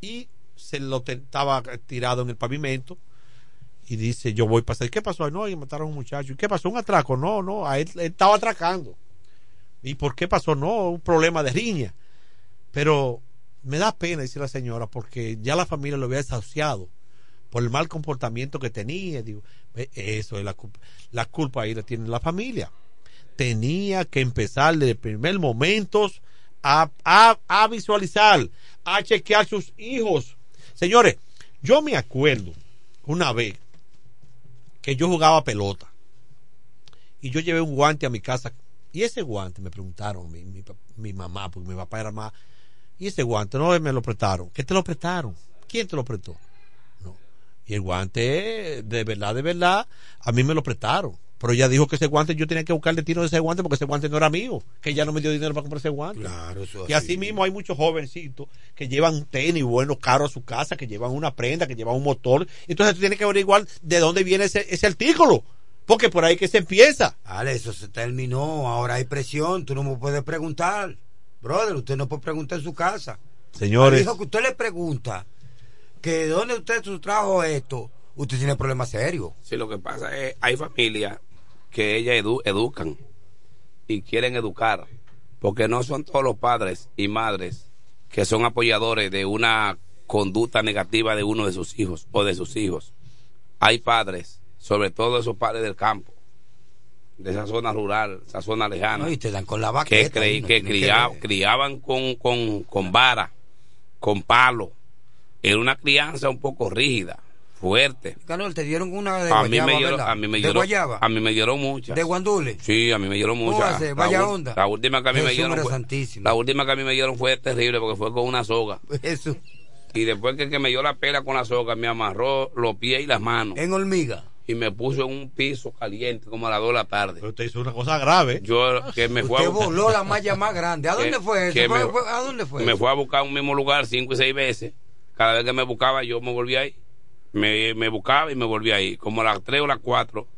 Y se lo estaba tirado en el pavimento y dice yo voy a pasar ¿qué pasó? no y mataron a un muchacho ¿y qué pasó? un atraco no no a él estaba atracando ¿y por qué pasó? no un problema de riña pero me da pena dice la señora porque ya la familia lo había desahuciado por el mal comportamiento que tenía digo eso es la culpa la culpa ahí la tiene la familia. Tenía que empezar desde el primer momento a, a, a visualizar a chequear sus hijos. Señores yo me acuerdo una vez que yo jugaba pelota y yo llevé un guante a mi casa y ese guante me preguntaron mi, mi, mi mamá porque mi papá era más y ese guante no me lo prestaron ¿qué te lo prestaron? ¿quién te lo prestó? no y el guante de verdad de verdad a mí me lo prestaron pero ella dijo que ese guante yo tenía que buscarle tiro de ese guante porque ese guante no era mío que ella no me dio dinero para comprar ese guante Claro, eso y así mismo hay muchos jovencitos que llevan tenis buenos caros a su casa, que llevan una prenda, que llevan un motor. Entonces tú tienes que averiguar de dónde viene ese, ese artículo. Porque por ahí que se empieza. Ale, eso se terminó, ahora hay presión, tú no me puedes preguntar. Brother, usted no puede preguntar en su casa. Señores. Dijo que usted le pregunta que de dónde usted su trajo esto, usted tiene problemas serios. Sí, lo que pasa es, hay familias que ellas edu- educan y quieren educar, porque no son todos los padres y madres que son apoyadores de una conducta negativa de uno de sus hijos o de sus hijos. Hay padres, sobre todo esos padres del campo, de esa zona rural, esa zona lejana, No, y te dan con la que, baqueta. creí- y no que ver. criaban con, con, con vara, con palo. Era una crianza un poco rígida, fuerte. Carlos, te dieron una de a mí guayaba, me dieron, ¿verdad? a mí me ¿De dieron, guayaba? a mí me dieron muchas. ¿De guandule? Sí, a mí me dieron ¿Cómo muchas. La Vaya onda. La última que a mí me Jesús, dieron fue, la última que a mí me dieron fue terrible porque fue con una soga. Eso. Y después que, que me dio la pela con la soga, me amarró los pies y las manos. En hormiga. Y me puso en un piso caliente como a las 2 de la tarde. Pero usted hizo una cosa grave. Yo que me fue Usted a buscar- voló la malla más grande. ¿A dónde fue eso? que ¿Fue- me- fue- ¿A dónde fue me eso? fue a buscar un mismo lugar cinco y seis veces. Cada vez que me buscaba, yo me volvía ahí. Me, me buscaba y me volvía ahí. Como a las tres o las cuatro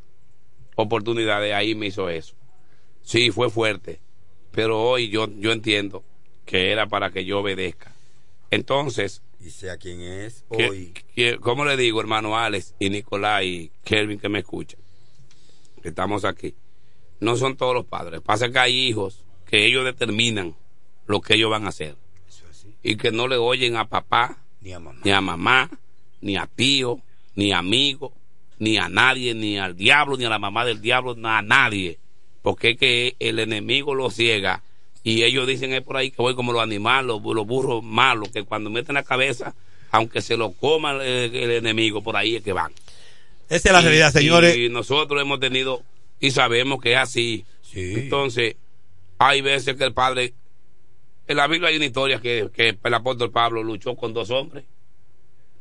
oportunidades, ahí me hizo eso. Sí, fue fuerte. Pero hoy yo, yo entiendo que era para que yo obedezca. Entonces, Y sea quién es ¿qué- hoy. qué- ¿cómo le digo, hermano Alex y Nicolás y Kelvin que me escuchan? Que estamos aquí. No son todos los padres. Pasa que hay hijos que ellos determinan lo que ellos van a hacer. Y que no le oyen a papá Ni a mamá. Ni a mamá, ni a tío, ni a amigo, ni a nadie, ni al diablo, ni a la mamá del diablo, ni a nadie. Porque es que el enemigo lo ciega. Y ellos dicen es por ahí que voy como los animales, los, los burros malos, que cuando meten la cabeza, aunque se lo coma el, el enemigo, por ahí es que van. Esa es la Y- realidad, señores. Y nosotros hemos tenido y sabemos que es así. Entonces, hay veces que el padre. En la Biblia hay una historia que, que el apóstol Pablo luchó con dos hombres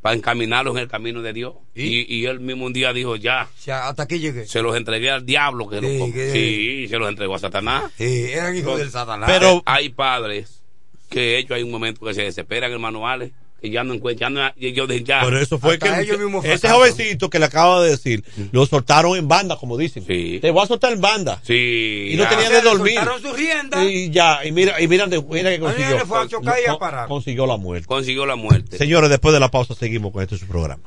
para encaminarlos en el camino de Dios. Y, y él mismo un día dijo: Ya, hasta aquí llegué. se los entregué al diablo. Que Sí, los- que- sí, se los entregó a Satanás. Sí, eran hijos del Satanás. Pero hay padres que ellos hay un momento que se desesperan, hermano Ale, que ya no encuentran, ya no, dicen ya. Por eso fue que el- ese jovencito que le acabo de decir, lo soltaron en banda, como dicen. Te voy a soltar en banda. Sí. Y no ya. tenía O de dormir. soltaron su rienda. Y ya, y mira, y mira, mira que consiguió. le fue a chocar y a parar. Consiguió la muerte. Consiguió la muerte. Señores, después de la pausa seguimos con este su programa.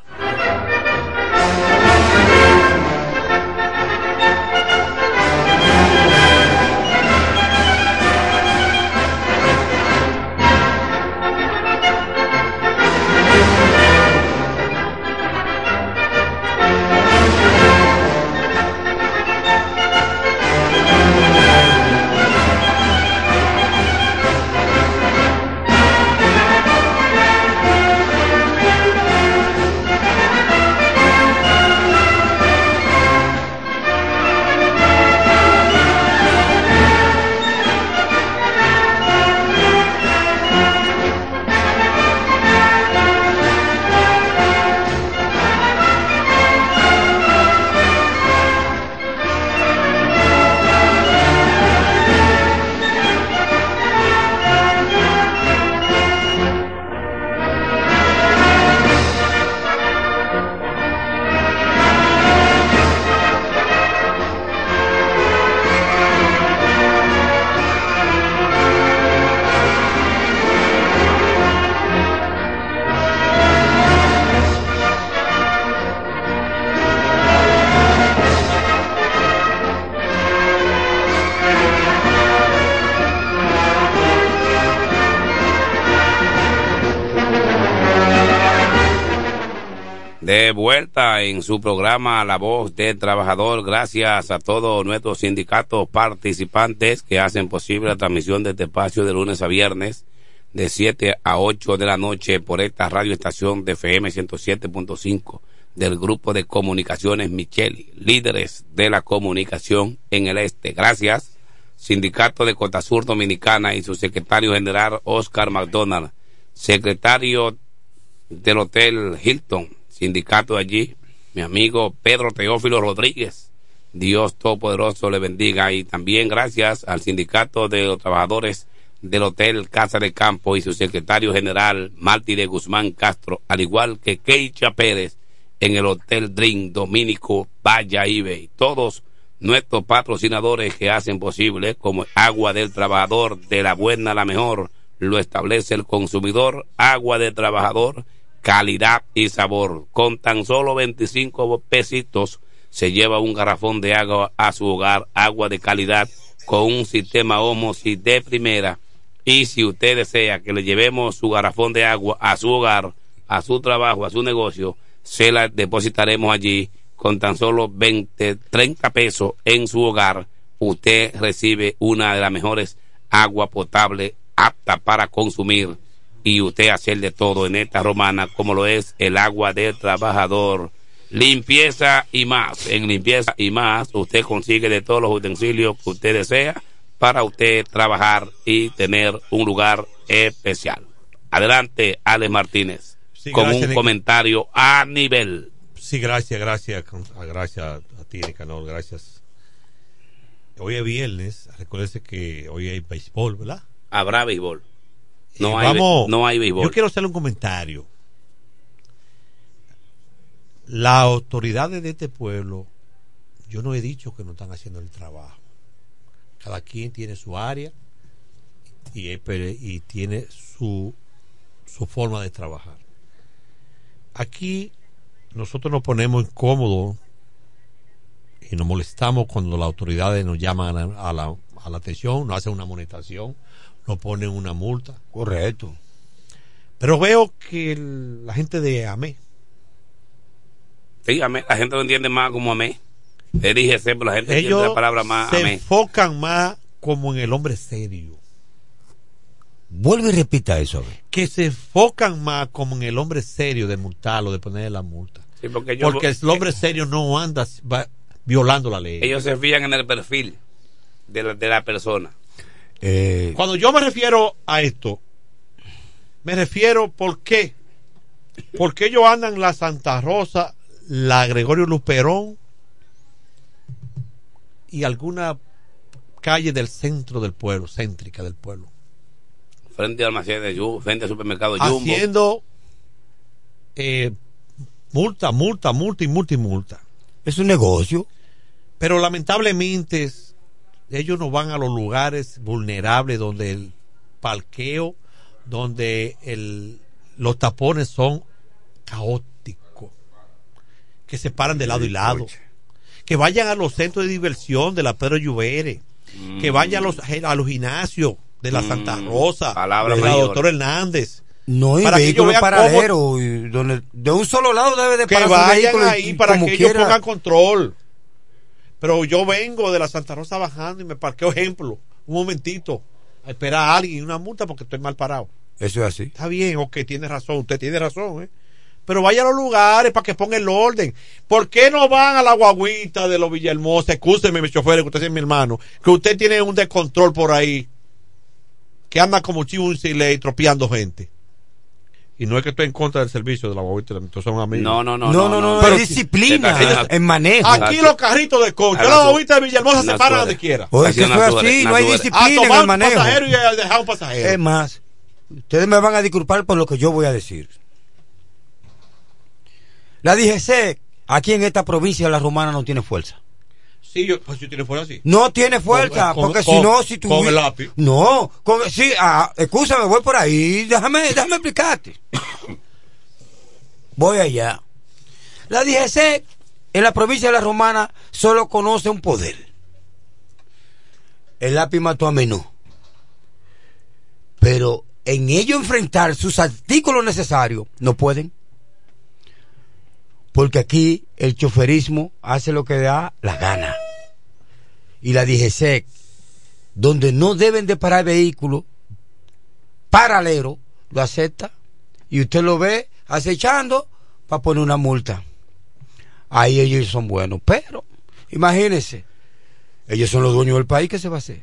En su programa La Voz del Trabajador, gracias a todos nuestros sindicatos participantes que hacen posible la transmisión de este espacio de lunes a viernes de 7 a 8 de la noche por esta radioestación de FM 107.5 del grupo de comunicaciones Micheli, líderes de la comunicación en el este. Gracias, Sindicato de Costa Sur Dominicana y su secretario general Oscar McDonald, secretario del Hotel Hilton, sindicato allí, mi amigo Pedro Teófilo Rodríguez. Dios Todopoderoso le bendiga y también gracias al sindicato de los trabajadores del Hotel Casa de Campo y su secretario general Martí de Guzmán Castro, al igual que Keicha Pérez en el Hotel Dream Domínico Vaya Ibe. Todos nuestros patrocinadores que hacen posible, como Agua del Trabajador, de la buena a la mejor, lo establece el consumidor, Agua del Trabajador, calidad y sabor. Con tan solo 25 pesitos se lleva un garrafón de agua a su hogar, agua de calidad con un sistema Homosi de primera. Y si usted desea que le llevemos su garrafón de agua a su hogar, a su trabajo, a su negocio, se la depositaremos allí con tan solo 20, 30 pesos en su hogar. Usted recibe una de las mejores agua potable apta para consumir y usted hacer de todo en esta romana como lo es el agua del trabajador. Limpieza y más. En limpieza y más usted consigue de todos los utensilios que usted desea para usted trabajar y tener un lugar especial. Adelante, Alex Martínez, Sí, con un comentario a nivel. Sí, gracias, gracias, ah, gracias a ti, Nicanor, gracias. Hoy es viernes, recuérdese que hoy hay béisbol, ¿verdad? Habrá béisbol. No, hay, vamos, no hay béisbol. Yo quiero hacerle un comentario. Las autoridades de este pueblo, yo no he dicho que no están haciendo el trabajo. Cada quien tiene su área y, y tiene su, su forma de trabajar. Aquí nosotros nos ponemos incómodos y nos molestamos cuando las autoridades nos llaman a la, a la- a la atención, nos hacen una amonestación, nos ponen una multa. Correcto. Pero veo que el- la gente de AME, Sí, amé. La gente lo entiende más como amé. Le dije siempre, la gente entiende ellos la palabra más se enfocan más como en el hombre serio. Vuelve y repita eso. a ver. Que se enfocan más como en el hombre serio de multarlo, de ponerle la multa. Sí, porque yo- Porque el hombre serio no anda va violando la ley. Ellos se fían en el perfil de la, de la persona. Eh, Cuando yo me refiero a esto, me refiero por qué. Porque ellos andan la Santa Rosa, la Gregorio Luperón y alguna calle del centro del pueblo, céntrica del pueblo. Frente al almacén de Jumbo, frente al supermercado Jumbo. Haciendo eh, multa, multa, multa y multa y multa. Es un negocio. Pero lamentablemente ellos no van a los lugares vulnerables donde el parqueo, donde el, los tapones son caóticos, que se paran de lado y lado, que vayan a los centros de diversión de la Pedro Lluvere, que vayan a los, a los gimnasios de la Santa Rosa, palabra de la doctora Hernández. No hay Para que ellos vehículo y donde, de un solo lado debe de que parar su vayan y- ahí y para que ellos quiera. pongan control. Pero yo vengo de la Santa Rosa bajando y me parqueo ejemplo, un momentito, a esperar a alguien una multa porque estoy mal parado. Eso es así. Está bien, ok, tiene razón, usted tiene razón, ¿eh? Pero vaya a los lugares para que ponga el orden. ¿Por qué no van a la guaguita de los Villahermosa? Escúcheme, mi chofer, que usted es mi hermano. Que usted tiene un descontrol por ahí. Que anda como chivo en ley tropeando gente. Y no es que estoy en contra del servicio de la guaguita, son amigos. No, no, no. No, no, no, Pero es disciplina en manejo. Aquí los carritos de coche, la guaguita de Villahermosa se paran suave. donde quiera. Oye, que suave, así, no hay disciplina en tomar el un manejo. pasajero y a dejar un pasajero. Es más, ustedes me van a disculpar por lo que yo voy a decir. La DGC aquí en esta provincia de la Romana no tiene fuerza. Sí, yo, pues yo tiene fuera así. No tiene fuerza, Con- porque con- si no, si tú... con el lápiz. No, con, sí, ah, escúchame, voy por ahí, déjame, déjame explicarte. voy allá. La DGC en la provincia de la Romana solo conoce un poder. El lápiz mató a menú. Pero en ello enfrentar sus artículos necesarios, no pueden. Porque aquí el choferismo hace lo que da la gana. Y la DGC, donde no deben de parar vehículos paralelo, lo acepta. Y usted lo ve acechando para poner una multa. Ahí ellos son buenos. Pero, imagínense, ellos son los dueños del país, ¿qué se va a hacer?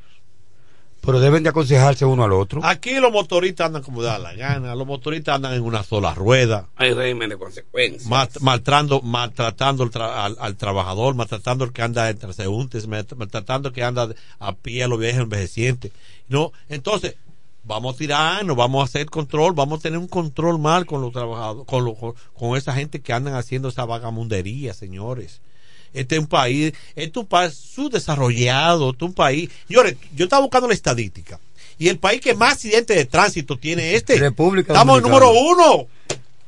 Pero deben de aconsejarse uno al otro. Aquí los motoristas andan como da la gana, los motoristas andan en una sola rueda, Hay régimen de consecuencias. mal- maltrando, maltratando al, tra- al- al trabajador, maltratando al que anda en transeúntes, mal- maltratando al que anda a pie a los viejos envejecientes. No, entonces, vamos a tirarnos, vamos a hacer control, vamos a tener un control mal con los trabajadores, con, lo- con, con esa gente que andan haciendo esa vagamundería, señores. Este es un país, este es un país subdesarrollado, este es un país. Señores, yo estaba buscando la estadística. Y el país que más accidentes de tránsito tiene este. República Estamos en número uno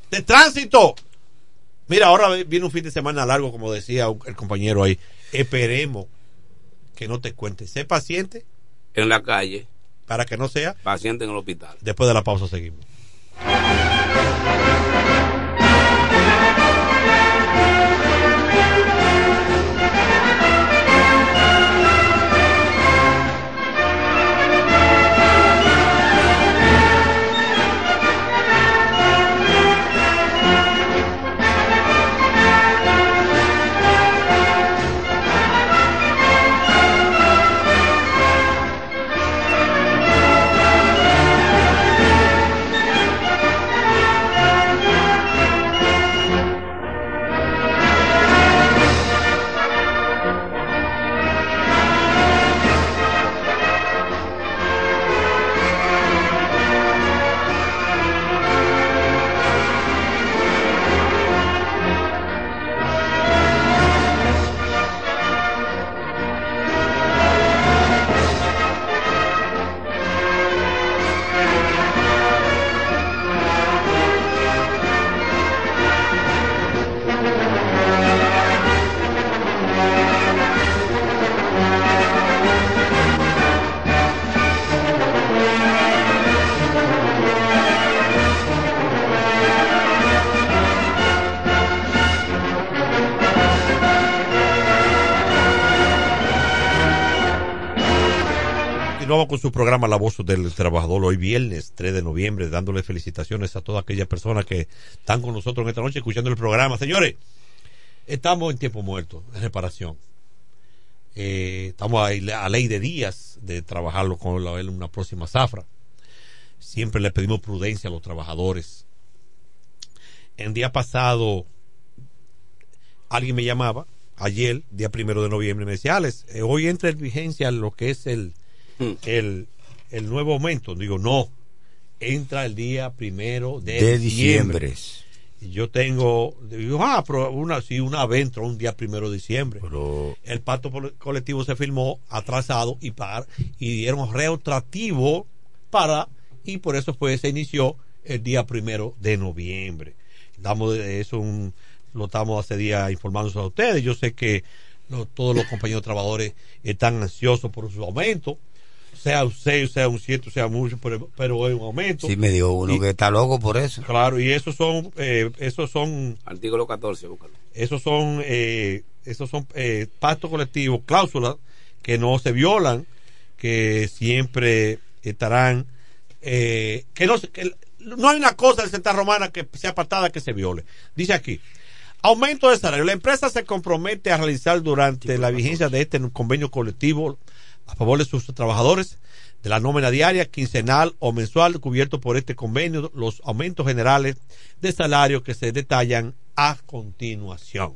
de tránsito. Mira, ahora viene un fin de semana largo, como decía el compañero ahí. Esperemos que no te cuente. Sé paciente En la calle, para que no sea. paciente en el hospital. Después de la pausa seguimos. Con su programa La Voz del Trabajador hoy viernes 3 de noviembre, dándole felicitaciones a todas aquellas personas que están con nosotros en esta noche escuchando el programa. Señores, estamos en tiempo muerto, en reparación. Eh, estamos a, ley de días de trabajarlo con la, en una próxima zafra. Siempre le pedimos prudencia a los trabajadores. El día pasado, alguien me llamaba, ayer, día primero de noviembre, me decía, Alex, eh, hoy entra en vigencia lo que es el, el, el nuevo aumento. Digo, no, entra el día primero de, De diciembre. diciembre. Y yo tengo, digo, ah, pero una, si una vez entró un día primero de diciembre. El pacto colectivo se firmó atrasado y, par, y dieron retroactivo para, y por eso pues se inició el día primero de noviembre. Damos de eso un, lo estamos hace día informándose a ustedes. Yo sé que lo- todos los compañeros trabajadores están ansiosos por su aumento, sea un 6, sea un 7, sea mucho, pero, pero es un aumento. Sí, me dio uno Y- que está loco por eso. Claro, y esos son, eh, esos son, Artículo 14, búscalo. esos son, eh, esos son eh, pactos colectivos, cláusulas que no se violan, que siempre estarán, eh, que no, se- que no hay una cosa de Santa Romana que sea apartada que se viole. Dice aquí, aumento de salario. La empresa se compromete a realizar durante la vigencia de este convenio colectivo a favor de sus trabajadores de la nómina diaria, quincenal o mensual cubierto por este convenio, los aumentos generales de salario que se detallan a continuación.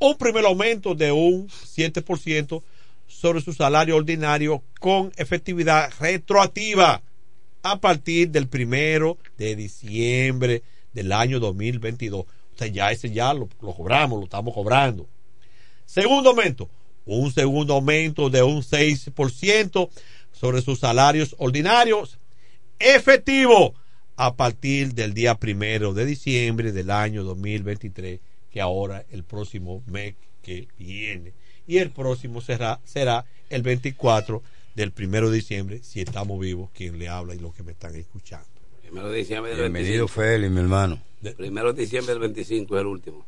Un primer aumento de un 7% sobre su salario ordinario con efectividad retroactiva a partir del primero de diciembre del año 2022. O sea, ya ese ya lo, lo cobramos, lo estamos cobrando. Segundo aumento, un segundo aumento de un 6% sobre sus salarios ordinarios efectivo a partir del día primero de diciembre del año 2023, que ahora el próximo mes que viene. Y el próximo será, será el 24 del primero de diciembre, si estamos vivos, quien le habla y los que me están escuchando. Primero de diciembre del Bienvenido, 25. Félix, mi hermano. Primero de diciembre del 25 es el último.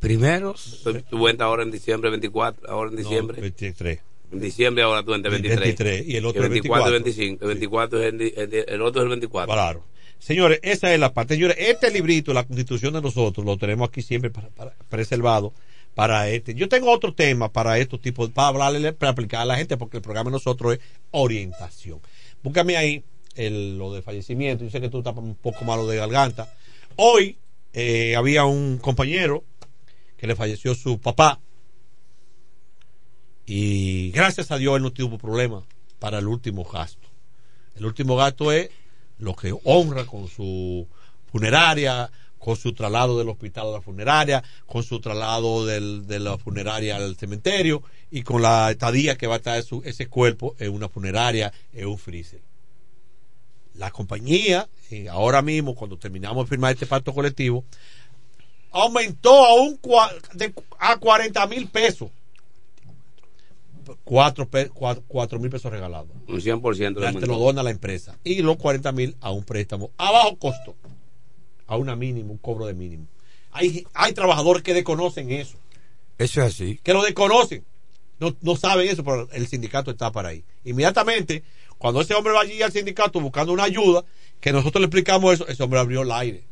Primero, Tú, tú entras ahora en diciembre 24, ahora en diciembre. 23. En diciembre ahora tú entras 23. 23, y el otro el 24 24. y 25. El 24 es el, otro es el 24. Claro. Señores, esa es la parte. Señores, este librito, la constitución de nosotros, lo tenemos aquí siempre para- para- preservado para este. Yo tengo otro tema para estos tipos, para hablarle, para aplicar a la gente, porque el programa de nosotros es orientación. Búscame ahí el- lo de fallecimiento. Yo sé que tú estás un poco malo de garganta. Hoy eh, había un compañero que le falleció su papá. Y gracias a Dios él no tuvo problema para el último gasto. El último gasto es lo que honra con su funeraria, con su traslado del hospital a la funeraria, con su traslado del- de la funeraria al cementerio y con la estadía que va a estar ese cuerpo en una funeraria, en un freezer. La compañía, eh, ahora mismo, cuando terminamos de firmar este pacto colectivo, aumentó a, un, cua- de- a 40 mil pesos. Cuatro, pe- cuatro, cuatro mil pesos regalados. Un 100% Ya de te lo dona la empresa. Y los 40 mil a un préstamo a bajo costo. A una mínimo, un cobro de mínimo. Hay, hay trabajadores que desconocen eso. eso es así. Que lo desconocen. No, no saben eso, pero el sindicato está para ahí. Inmediatamente, cuando ese hombre va allí al sindicato buscando una ayuda, que nosotros le explicamos eso, ese hombre abrió el aire.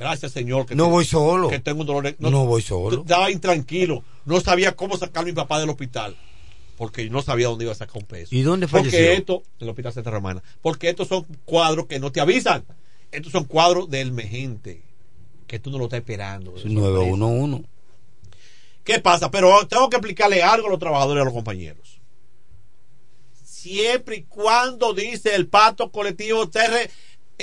Gracias, señor. Que No te- voy solo. Que tengo un dolor. de- No voy solo. Estaba intranquilo. No sabía cómo sacar a mi papá del hospital. Porque no sabía dónde iba a sacar un peso. ¿Y dónde Porque falleció? esto, en el Hospital Santa Romana. Porque estos son cuadros que no te avisan. Estos son cuadros del emergente. Que tú no lo estás esperando. Es 911. ¿Qué pasa? Pero tengo que explicarle algo a los trabajadores y a los compañeros. Siempre y cuando dice el pacto colectivo re-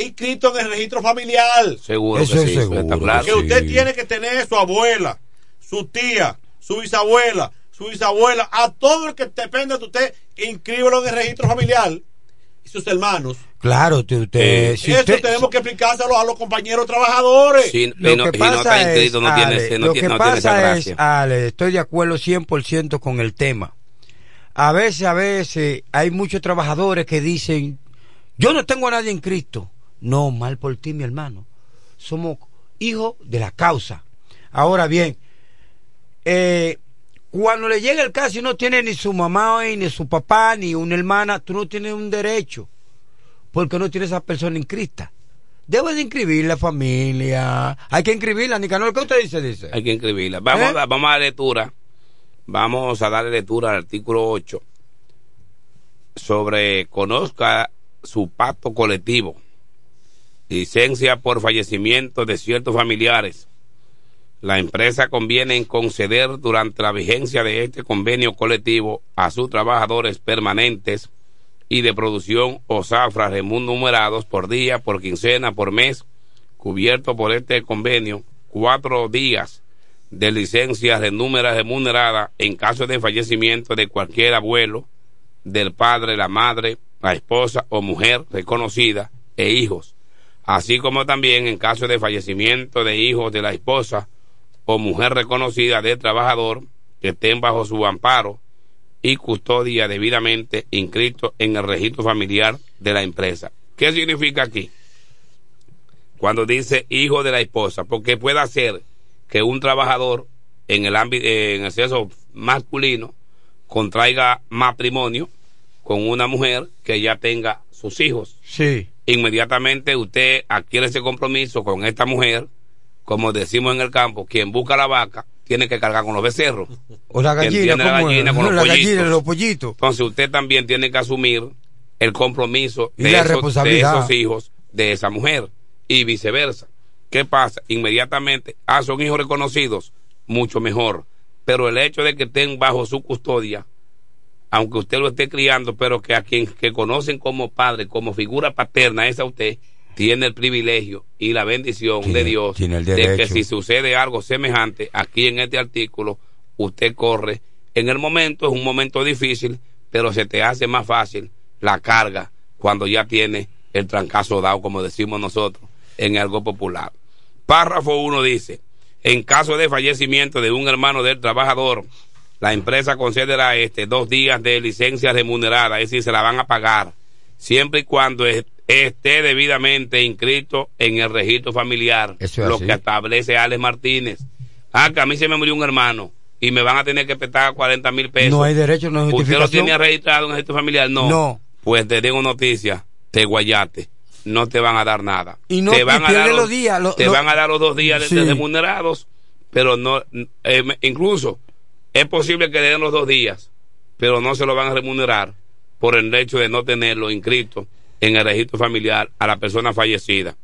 inscrito en el registro familiar. Seguro Eso que es sí, seguro, está claro. Que usted tiene que tener su abuela, su tía, su bisabuela, su bisabuela, a todo el que dependa de usted, inscríbelo en el registro familiar y sus hermanos. Claro, usted, usted- si Eso usted- tenemos que explicárselo a los compañeros trabajadores. Sí, lo y no, que no pasa está es, no tiene, Ale, no lo tiene, que no tiene esa pasa es. Ale, estoy de acuerdo 100% con el tema. A veces, a veces, hay muchos trabajadores que dicen, yo no tengo a nadie en Cristo. No, mal por ti, mi hermano. Somos hijos de la causa. Ahora bien, eh, Cuando le llega el caso y no tiene ni su mamá hoy, ni su papá, ni una hermana, tú no tienes un derecho. Porque no tienes esa persona inscrita. Debes de inscribir la familia. Hay que inscribirla, Nicanor. ¿Qué usted dice? dice? Hay que inscribirla. Vamos, ¿Eh? a, vamos a dar lectura. Vamos a darle lectura al artículo 8 sobre conozca su pacto colectivo. Licencia por fallecimiento de ciertos familiares. La empresa conviene en conceder durante la vigencia de este convenio colectivo a sus trabajadores permanentes y de producción o zafras remunerados por día, por quincena, por mes, cubierto por este convenio, cuatro días de licencia remunerada en caso de fallecimiento de cualquier abuelo, del padre, la madre, la esposa o mujer reconocida e hijos, así como también en caso de fallecimiento de hijos de la esposa o mujer reconocida del trabajador que estén bajo su amparo y custodia debidamente inscrito en el registro familiar de la empresa. ¿Qué significa aquí? Cuando dice hijo de la esposa, porque puede ser que un trabajador en el ámbito, en el sexo masculino contraiga matrimonio con una mujer que ya tenga sus hijos. Sí. Inmediatamente usted adquiere ese compromiso con esta mujer, como decimos en el campo, quien busca la vaca tiene que cargar con los becerros. O la gallina, con los la pollitos. gallina, los pollitos. Entonces usted también tiene que asumir el compromiso Y de, la esos, de esos hijos de esa mujer y viceversa. ¿Qué pasa? Inmediatamente, ah, son hijos reconocidos, mucho mejor. Pero el hecho de que estén bajo su custodia, aunque usted lo esté criando, pero que a quien que conocen como padre, como figura paterna, es a usted, tiene el privilegio y la bendición Tiene- de Dios de que si sucede algo semejante aquí en este artículo, usted corre. En el momento es un momento difícil, pero se te hace más fácil la carga cuando ya tiene el trancazo dado, como decimos nosotros, en algo popular. Párrafo 1 dice, en caso de fallecimiento de un hermano del trabajador, la empresa concederá este dos días de licencia remunerada, es decir, se la van a pagar, siempre y cuando es- esté debidamente inscrito en el registro familiar, Eso es lo así. que establece Alex Martínez. Ah, que a mí se me murió un hermano y me van a tener que petar 40 mil pesos. No hay derecho, no hay ¿Usted lo justificación. tiene registrado en el registro familiar? No. No. Pues te digo noticia, te guayate. No te van a dar nada. Y no- te van a dar los días, lo- te lo- van a dar los dos días de- Sí. de remunerados, pero no, eh, incluso es posible que le den los dos días, pero no se lo van a remunerar por el hecho de no tenerlo inscrito en el registro familiar a la persona fallecida.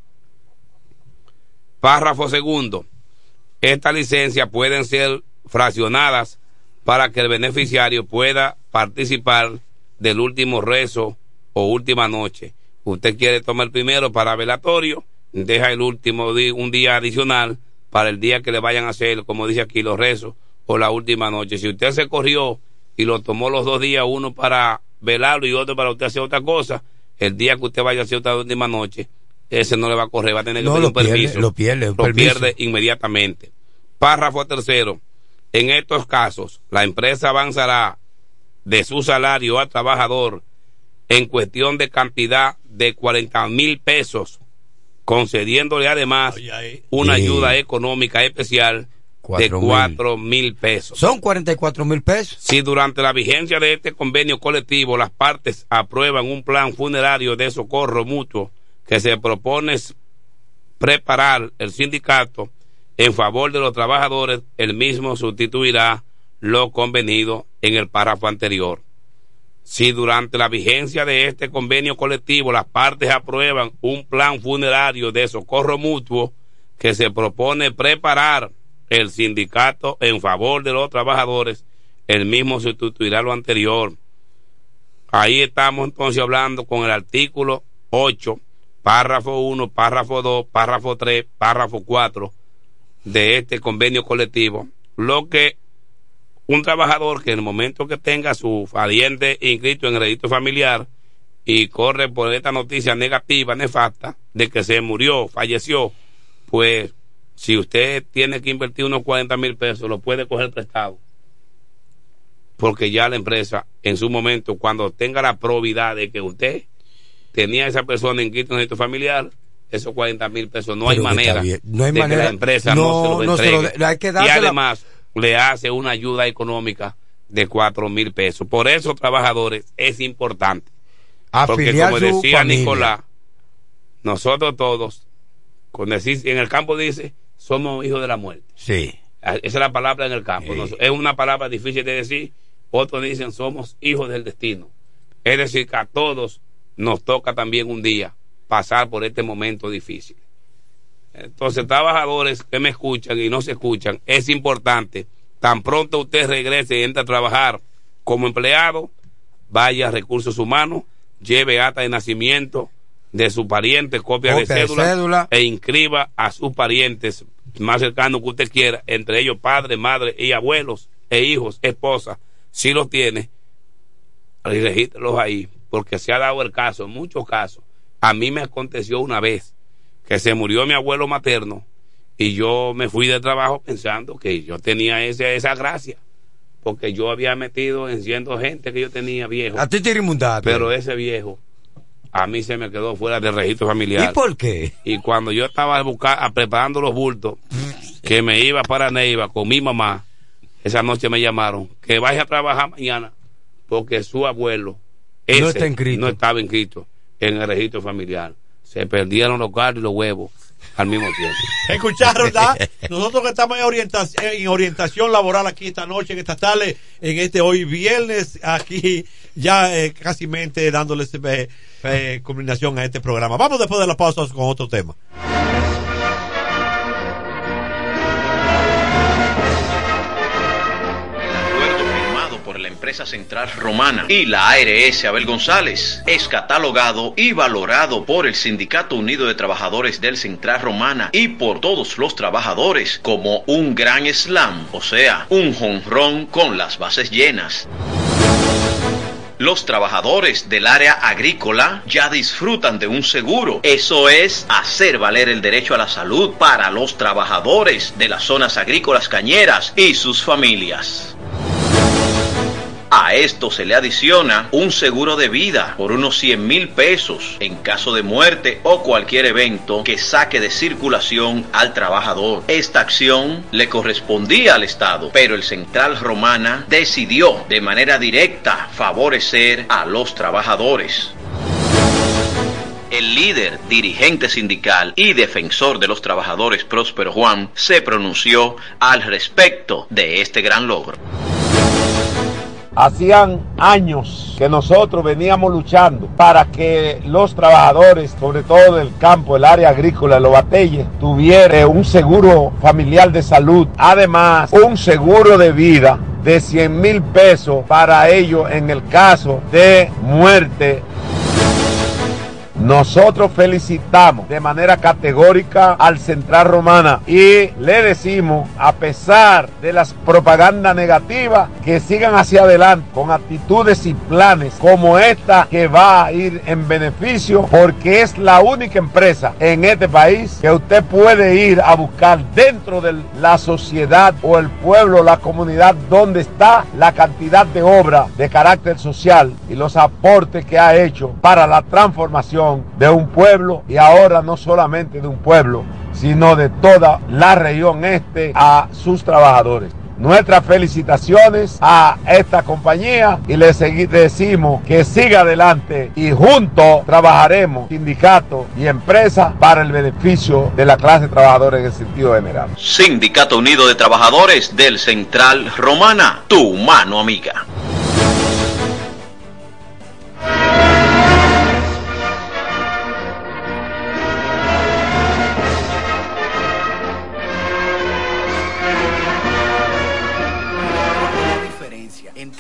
Párrafo segundo. Estas licencias pueden ser fraccionadas para que el beneficiario pueda participar del último rezo o última noche. Usted quiere tomar el primero para velatorio, deja el último un día adicional para el día que le vayan a hacer, como dice aquí, los rezos o la última noche. Si usted se corrió y lo tomó los dos días, uno para velarlo y otro para usted hacer otra cosa, el día que usted vaya a hacer otra última noche, ese no le va a correr, va a tener que No, pedir un pierde, permiso. lo pierde, Lo permiso. pierde inmediatamente. Párrafo tercero. En estos casos, la empresa avanzará de su salario al trabajador en cuestión de cantidad de 40 mil pesos, concediéndole además una ayuda económica especial de Cuatro mil. 4 mil pesos. Son 44 mil pesos. Si durante la vigencia de este convenio colectivo las partes aprueban un plan funerario de socorro mutuo que se propone preparar el sindicato en favor de los trabajadores, el mismo sustituirá lo convenido en el párrafo anterior. Si durante la vigencia de este convenio colectivo las partes aprueban un plan funerario de socorro mutuo que se propone preparar el sindicato en favor de los trabajadores, el mismo sustituirá lo anterior. Ahí estamos entonces hablando con el artículo 8, párrafo 1, párrafo 2, párrafo 3, párrafo 4 de este convenio colectivo, lo que un trabajador que en el momento que tenga su pariente inscrito en el registro familiar y corre por esta noticia negativa, nefasta, de que se murió, falleció, pues si usted tiene que invertir unos 40 mil pesos, lo puede coger prestado. Porque ya la empresa, en su momento, cuando tenga la probidad de que usted tenía a esa persona inscrita en el familiar, esos 40 mil pesos no hay Pero manera. No hay de manera. que la empresa No, no, se lo no se lo entregue. de- hay que y además, le hace una ayuda económica de cuatro mil pesos. Por eso, trabajadores, es importante. Porque Afiliar como su decía familia. Nicolás, nosotros todos, cuando decís- en el campo dice, somos hijos de la muerte. Sí. Ah, Esa es la palabra en el campo. Nos- es una palabra difícil de decir. Otros dicen somos hijos del destino. Es decir, que a todos nos toca también un día pasar por este momento difícil. Entonces, trabajadores que me escuchan y no se escuchan, es importante, tan pronto usted regrese y entre a trabajar como empleado, vaya a recursos humanos, lleve acta de nacimiento de su pariente, copia, de, Copia de cédula, cédula. e inscriba a sus parientes más cercanos que usted quiera, entre ellos padre, madre y abuelos e hijos, esposa, si los tiene, regístrelos ahí, porque se ha dado el caso, en muchos casos. A mí me aconteció una vez que se murió mi abuelo materno y yo me fui de trabajo pensando que yo tenía ese, esa gracia, porque yo había metido en siendo gente que yo tenía viejo. A ti te. Pero ese viejo a mí se me quedó fuera del registro familiar. ¿Y por qué? Y cuando yo estaba busca- a- preparando los bultos, que me iba para Neiva con mi mamá, esa noche me llamaron, que vaya a trabajar mañana, porque su abuelo ese, No está inscrito. no estaba inscrito en el registro familiar. Se perdieron los carros y los huevos al mismo tiempo. Escucharon, ¿verdad? Nosotros que estamos en orientación, en orientación laboral aquí esta noche, en esta tarde, en este hoy viernes, aquí ya eh, casi mente dándoles eh, eh, culminación a este programa. Vamos después de la pausa con otro tema. Empresa central romana y la ARS Abel González es catalogado y valorado por el Sindicato Unido de Trabajadores del Central Romana y por todos los trabajadores como un gran slam, o sea, un jonrón con las bases llenas. Los trabajadores del área agrícola ya disfrutan de un seguro. Eso es hacer valer el derecho a la salud para los trabajadores de las zonas agrícolas cañeras y sus familias. A esto se le adiciona un seguro de vida por unos 100 mil pesos en caso de muerte o cualquier evento que saque de circulación al trabajador. Esta acción le correspondía al Estado, pero el Central Romana decidió de manera directa favorecer a los trabajadores. El líder, dirigente sindical y defensor de los trabajadores Próspero Juan se pronunció al respecto de este gran logro. Hacían años que nosotros veníamos luchando para que los trabajadores, sobre todo del campo, el área agrícola, los batelles, tuvieran un seguro familiar de salud. Además, un seguro de vida de 100 mil pesos para ellos en el caso de muerte nosotros felicitamos de manera categórica al Central Romana y le decimos, a pesar de las propagandas negativas, que sigan hacia adelante con actitudes y planes como esta que va a ir en beneficio porque es la única empresa en este país que usted puede ir a buscar dentro de la sociedad o el pueblo, la comunidad donde está la cantidad de obra de carácter social y los aportes que ha hecho para la transformación de un pueblo y ahora no solamente de un pueblo, sino de toda la región este a sus trabajadores. Nuestras felicitaciones a esta compañía y le segui- decimos que siga adelante y juntos trabajaremos, sindicato y empresa, para el beneficio de la clase trabajadora en el sentido general. Sindicato Unido de Trabajadores del Central Romana, tu mano amiga.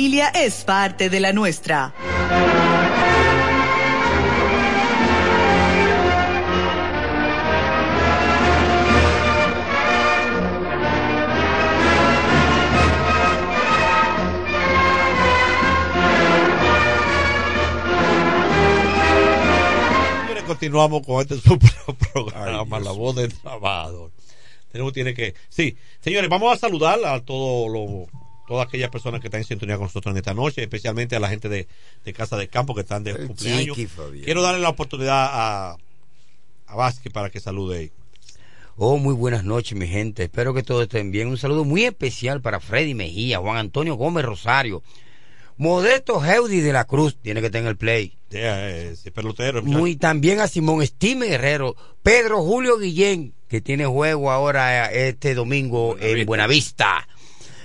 familia es parte de la nuestra. continuamos con este su programa, Ay, La Voz del Trabajador. Tenemos, tiene que. Sí, señores, vamos a saludar a todos los todas aquellas personas que están en sintonía con nosotros en esta noche, especialmente a la gente de, de Casa de Campo que están de cumpleaños. Chiqui, Fabián. Quiero darle la oportunidad a, a Vázquez para que salude ahí. Oh, muy buenas noches, mi gente. Espero que todos estén bien. Un saludo muy especial para Freddy Mejía, Juan Antonio Gómez Rosario, Modesto Heudi de la Cruz, tiene que tener el play. Ese pelotero. Muy también a Simón Estime Guerrero, Pedro Julio Guillén, que tiene juego ahora eh, este domingo en Buenavista.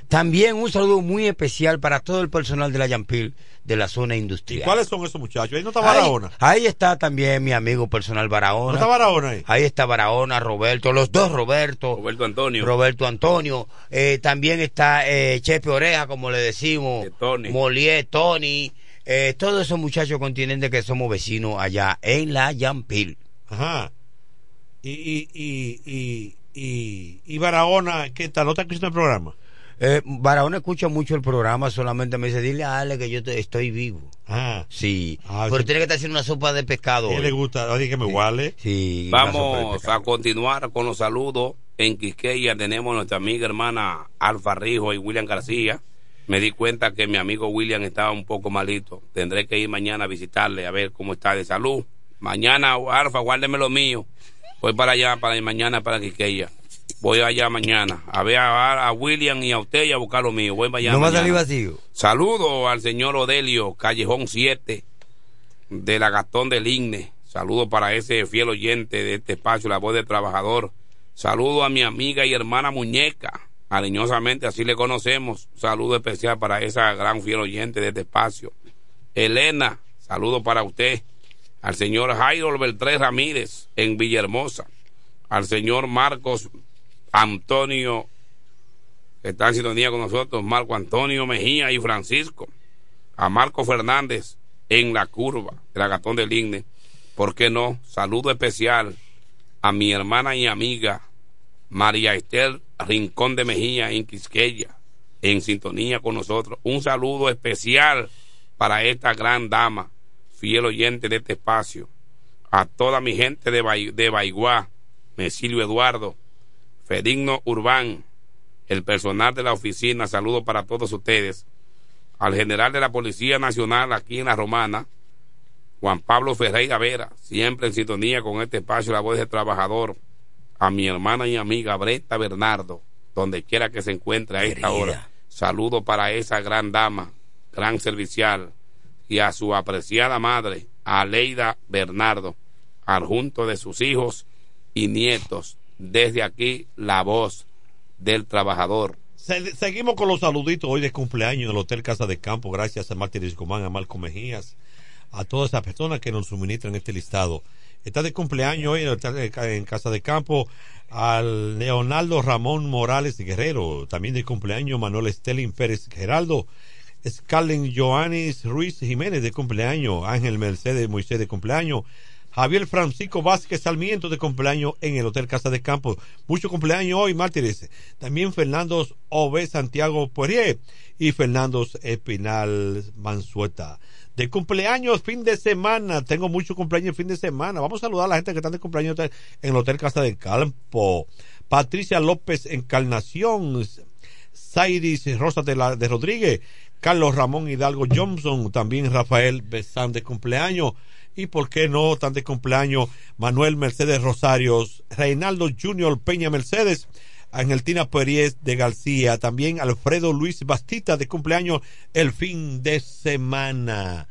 También un saludo muy especial para todo el personal de la Yampil de la zona industrial. ¿Cuáles son esos muchachos? Ahí no está Barahona. Ahí, está también mi amigo personal Barahona. ¿No está Barahona ahí? Ahí está Barahona, Roberto, los dos Roberto. Roberto Antonio. Roberto Antonio. Eh, también está eh, Chepe Oreja, como le decimos. Tony. Molié, Tony. Eh, todos esos muchachos continentes que somos vecinos allá en la Yampil. Ajá. Y, y, y, y, y, y Barahona, ¿qué tal? ¿No está escuchando el programa? Eh, Barahona escucha mucho el programa, solamente me dice, dile a Ale que yo te- estoy vivo. Ah. Sí, Ah, pero sí. tiene que estar haciendo una sopa de pescado. ¿A él hoy. le gusta? Oye, que me iguale. Sí, Vamos a continuar con los saludos. En Quisqueya tenemos a nuestra amiga hermana Alfa Rijo y William García. Me di cuenta que mi amigo William estaba un poco malito. Tendré que ir mañana a visitarle a ver cómo está de salud. Mañana, Alfa, guárdeme lo mío. Voy para allá, para mañana, para Quisqueya. Voy allá mañana a ver a, a William y a usted y a buscar lo mío. Voy allá No va a salir vacío. Saludo al señor Odelio, Callejón 7, de la Gastón del Igne. Saludo para ese fiel oyente de este espacio, la voz del trabajador. Saludo a mi amiga y hermana Muñeca, cariñosamente así le conocemos. Saludo especial para esa gran fiel oyente de este espacio. Elena, saludo para usted. Al señor Jairo Beltré Ramírez en Villahermosa. Al señor Marcos Antonio que está en sintonía con nosotros, Marco Antonio Mejía y Francisco, a Marco Fernández en la curva, el agatón del Igne, ¿por qué no? Saludo especial a mi hermana y amiga María Esther Rincón de Mejía en Quisqueya, en sintonía con nosotros. Un saludo especial para esta gran dama, fiel oyente de este espacio, a toda mi gente de, Bai- de Baiguá, Mesilio Eduardo, Fedigno Urbán, el personal de la oficina, saludo para todos ustedes, al general de la Policía Nacional aquí en la Romana, Juan Pablo Ferreira Vera, siempre en sintonía con este espacio, la voz del trabajador, a mi hermana y amiga Breta Bernardo, donde quiera que se encuentre a esta hora. Saludo para esa gran dama, gran servicial, y a su apreciada madre, Aleida Bernardo, adjunto de sus hijos y nietos. Desde aquí, la voz del trabajador. Se- seguimos con los saluditos hoy de cumpleaños en el Hotel Casa de Campo. Gracias a Martín Comán, a Marco Mejías, a todas esas personas que nos suministran este listado. Está de cumpleaños hoy hotel- en Casa de Campo al Leonardo Ramón Morales Guerrero. También de cumpleaños Manuel Estelín Pérez Geraldo. Scarlett Joanis Ruiz Jiménez de cumpleaños. Ángel Mercedes Moisés de cumpleaños. Javier Francisco Vázquez Sarmiento de cumpleaños en el Hotel Casa de Campo. Mucho cumpleaños hoy, mártires. También Fernando Ove Santiago Poirier y Fernando Espinal Mansueta. De cumpleaños, fin de semana. Tengo mucho cumpleaños fin de semana. Vamos a saludar a la gente que está de cumpleaños en el Hotel Casa de Campo. Patricia López Encarnación. Sairis Rosa de, la, de Rodríguez, Carlos Ramón Hidalgo Johnson, también Rafael Besán de cumpleaños, y por qué no, tan de cumpleaños, Manuel Mercedes Rosarios, Reinaldo Junior Peña Mercedes, Angeltina Pueries de García, también Alfredo Luis Bastita de cumpleaños el fin de semana.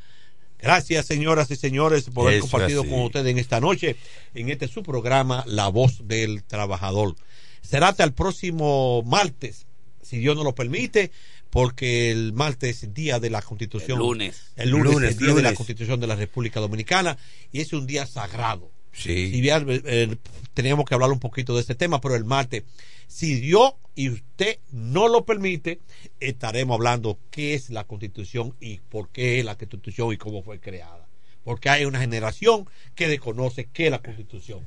Gracias, señoras y señores, por haber Eso compartido así. con ustedes en esta noche, en este su programa, La Voz del Trabajador. Será hasta el próximo martes, si Dios nos lo permite, porque el martes es día de la Constitución. El lunes. El lunes, Lunes, es día de la. Constitución de la República Dominicana y es un día sagrado. Sí. Si bien, eh, eh, teníamos que hablar un poquito de este tema, pero el martes, si Dios y usted no lo permite, estaremos hablando qué es la Constitución y por qué es la Constitución y cómo fue creada. Porque hay una generación que desconoce qué es la Constitución.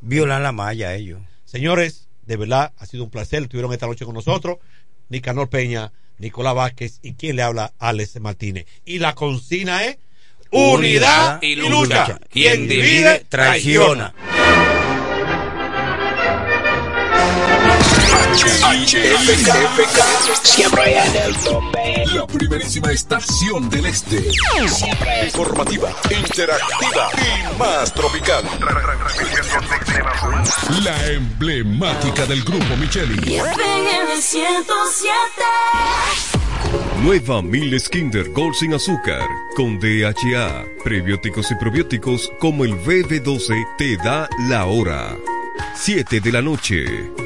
Violan la malla ellos. Señores, de verdad ha sido un placer. Estuvieron esta noche con nosotros Nicanor Peña, Nicolás Vázquez y quien le habla, Alex Martínez. Y la consigna es unidad y lucha. Quien divide, traiciona. Siempre en el tope. La primerísima estación del este. Siempre informativa, interactiva y más tropical. La emblemática del grupo Micheli. FM 107. Nueva Miles Kinder Gold sin azúcar con DHA, prebióticos y probióticos como el BB12 te da la hora. 7 de la noche.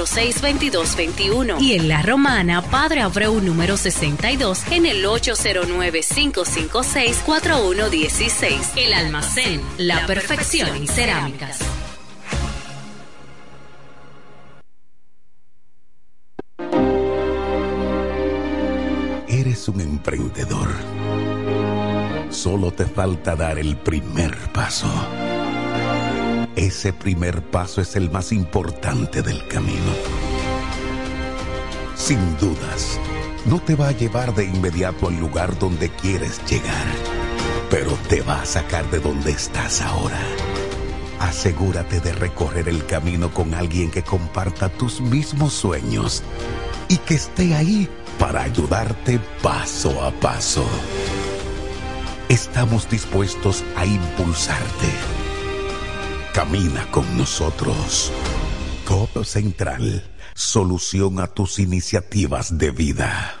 809-246-2221. Y en La Romana, Padre Abreu, número 62, en el 809-556-4116. El almacén, la perfección en cerámicas. Eres un emprendedor. Solo te falta dar el primer paso. Ese primer paso es el más importante del camino. Sin dudas, no te va a llevar de inmediato al lugar donde quieres llegar, pero te va a sacar de donde estás ahora. Asegúrate de recorrer el camino con alguien que comparta tus mismos sueños y que esté ahí para ayudarte paso a paso. Estamos dispuestos a impulsarte. Camina con nosotros. Codo Central, solución a tus iniciativas de vida.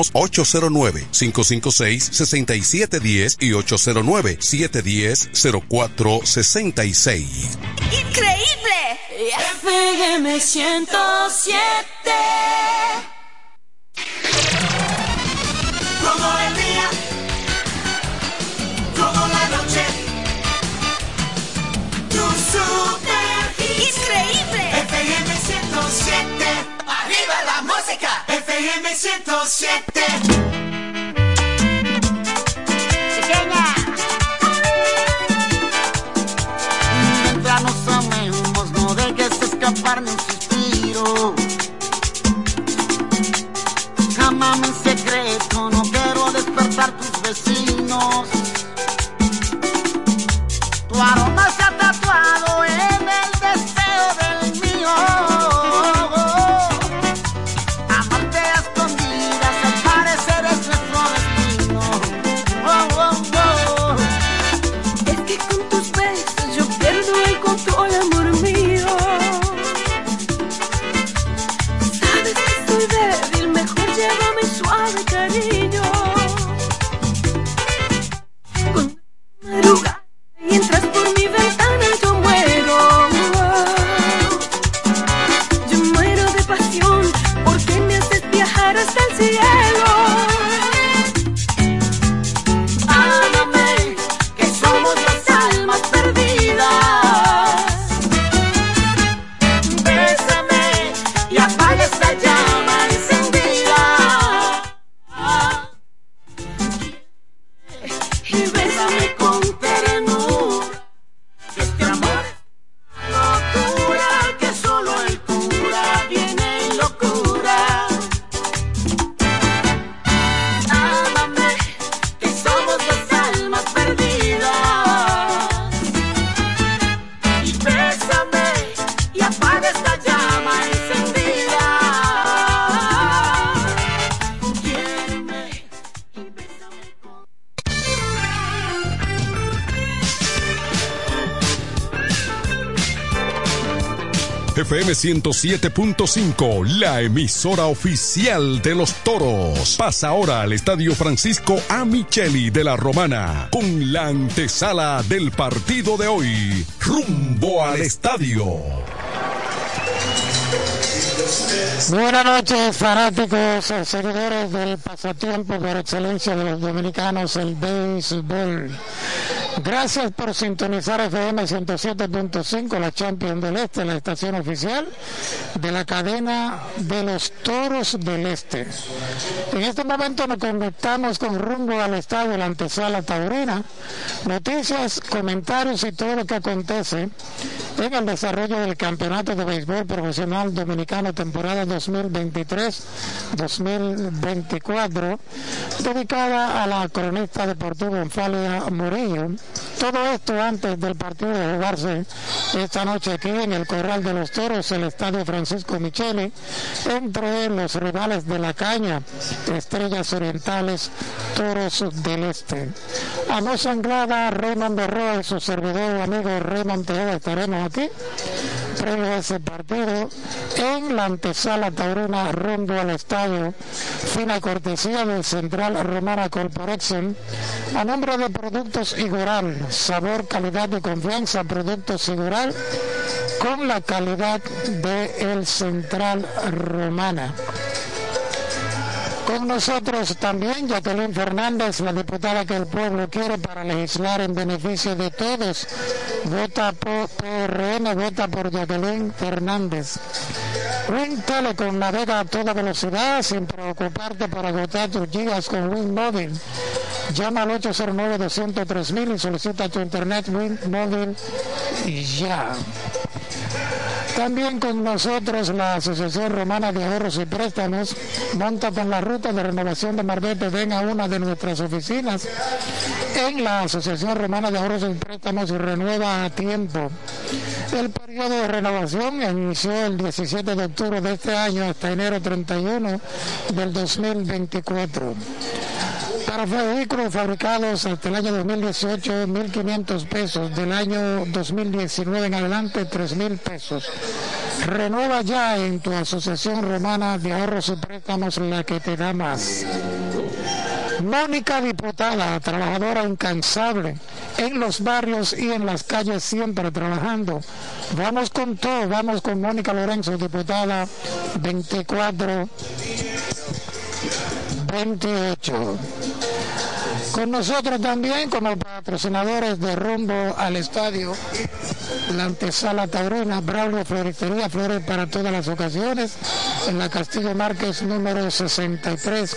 809-556-6710 y 809-710-0466. ¡Increíble! FM 107. 107. Pequeña. Mientras nos amemos, no dejes escapar ni un suspiro. Ama mi secreto, no quiero despertar tus vecinos. 107.5, la emisora oficial de los toros. Pasa ahora al Estadio Francisco A. Micheli de la Romana con la antesala del partido de hoy. Rumbo al estadio. Buenas noches, fanáticos, eh, seguidores del pasatiempo por excelencia de los dominicanos, el béisbol. Gracias por sintonizar FM 107.5, la Champions del Este, la estación oficial de la cadena de los Toros del Este. En este momento nos conectamos con rumbo al estadio, la antesala taurina. Noticias, comentarios y todo lo que acontece en el desarrollo del Campeonato de Béisbol Profesional Dominicano temporada 2023-2024, dedicada a la cronista deportiva Enfalia Murillo. Todo esto antes del partido de jugarse esta noche aquí en el Corral de los Toros, el Estadio Francisco Michele, entre los rivales de la caña, Estrellas Orientales, Toros del Este. A no sangrada, Raymond Berroa y su servidor amigo Raymond Tejeda estaremos aquí previo a ese partido en la antesala taurina rumbo al estadio. Fina cortesía del Central Romana Corporation. A nombre de Productos Igural sabor, calidad y confianza Productos Igural con la calidad de el Central Romana con nosotros también Jacqueline Fernández, la diputada que el pueblo quiere para legislar en beneficio de todos. Vota por PRN, vota por Jacqueline Fernández. Win Telecom navega a toda velocidad sin preocuparte por agotar tus gigas con Win Móvil. Llama al 809-203 y solicita tu internet Win Móvil y ya. También con nosotros la Asociación Romana de Ahorros y Préstamos. Monta con la ruta de renovación de Marbete. Ven a una de nuestras oficinas en la Asociación Romana de Ahorros y Préstamos y renueva a tiempo. El periodo de renovación inició el 17 de octubre de este año hasta enero 31 del 2024. Para vehículos fabricados hasta el año 2018, 1.500 pesos. Del año 2019 en adelante, 3.000 pesos. Renueva ya en tu Asociación Romana de Ahorros y Préstamos la que te da más. Mónica Diputada, trabajadora incansable en los barrios y en las calles siempre trabajando. Vamos con todo, vamos con Mónica Lorenzo, diputada 24 28. Con nosotros también como patrocinadores de rumbo al estadio, la antesala taurina, Braulio Floristería, Flores para todas las ocasiones, en la Castillo Márquez número 63.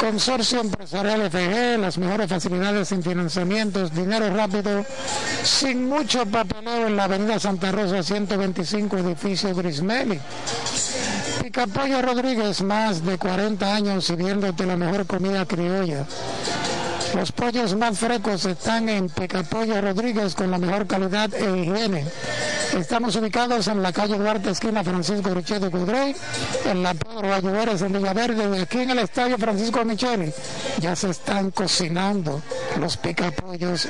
Consorcio Empresarial FG, las mejores facilidades en financiamientos, dinero rápido, sin mucho papeleo en la Avenida Santa Rosa 125, edificio Grismeli. Picapollo Rodríguez, más de 40 años sirviéndote la mejor comida criolla. Los pollos más frescos están en Picapollo Rodríguez con la mejor calidad e higiene. Estamos ubicados en la calle Duarte, esquina Francisco Richete Cudrey, en la Pedro Ayuberes en Villaverde, y aquí en el Estadio Francisco Micheli. Ya se están cocinando los picapollos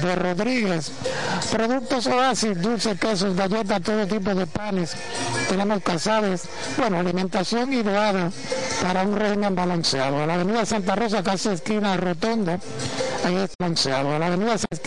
de Rodríguez. Productos Oasis, dulces, quesos, galletas, todo tipo de panes. Tenemos casadas, bueno, alimentación ideada para un régimen balanceado. A la avenida Santa Rosa, casi esquina Rotonda, ahí es. A la avenida esquina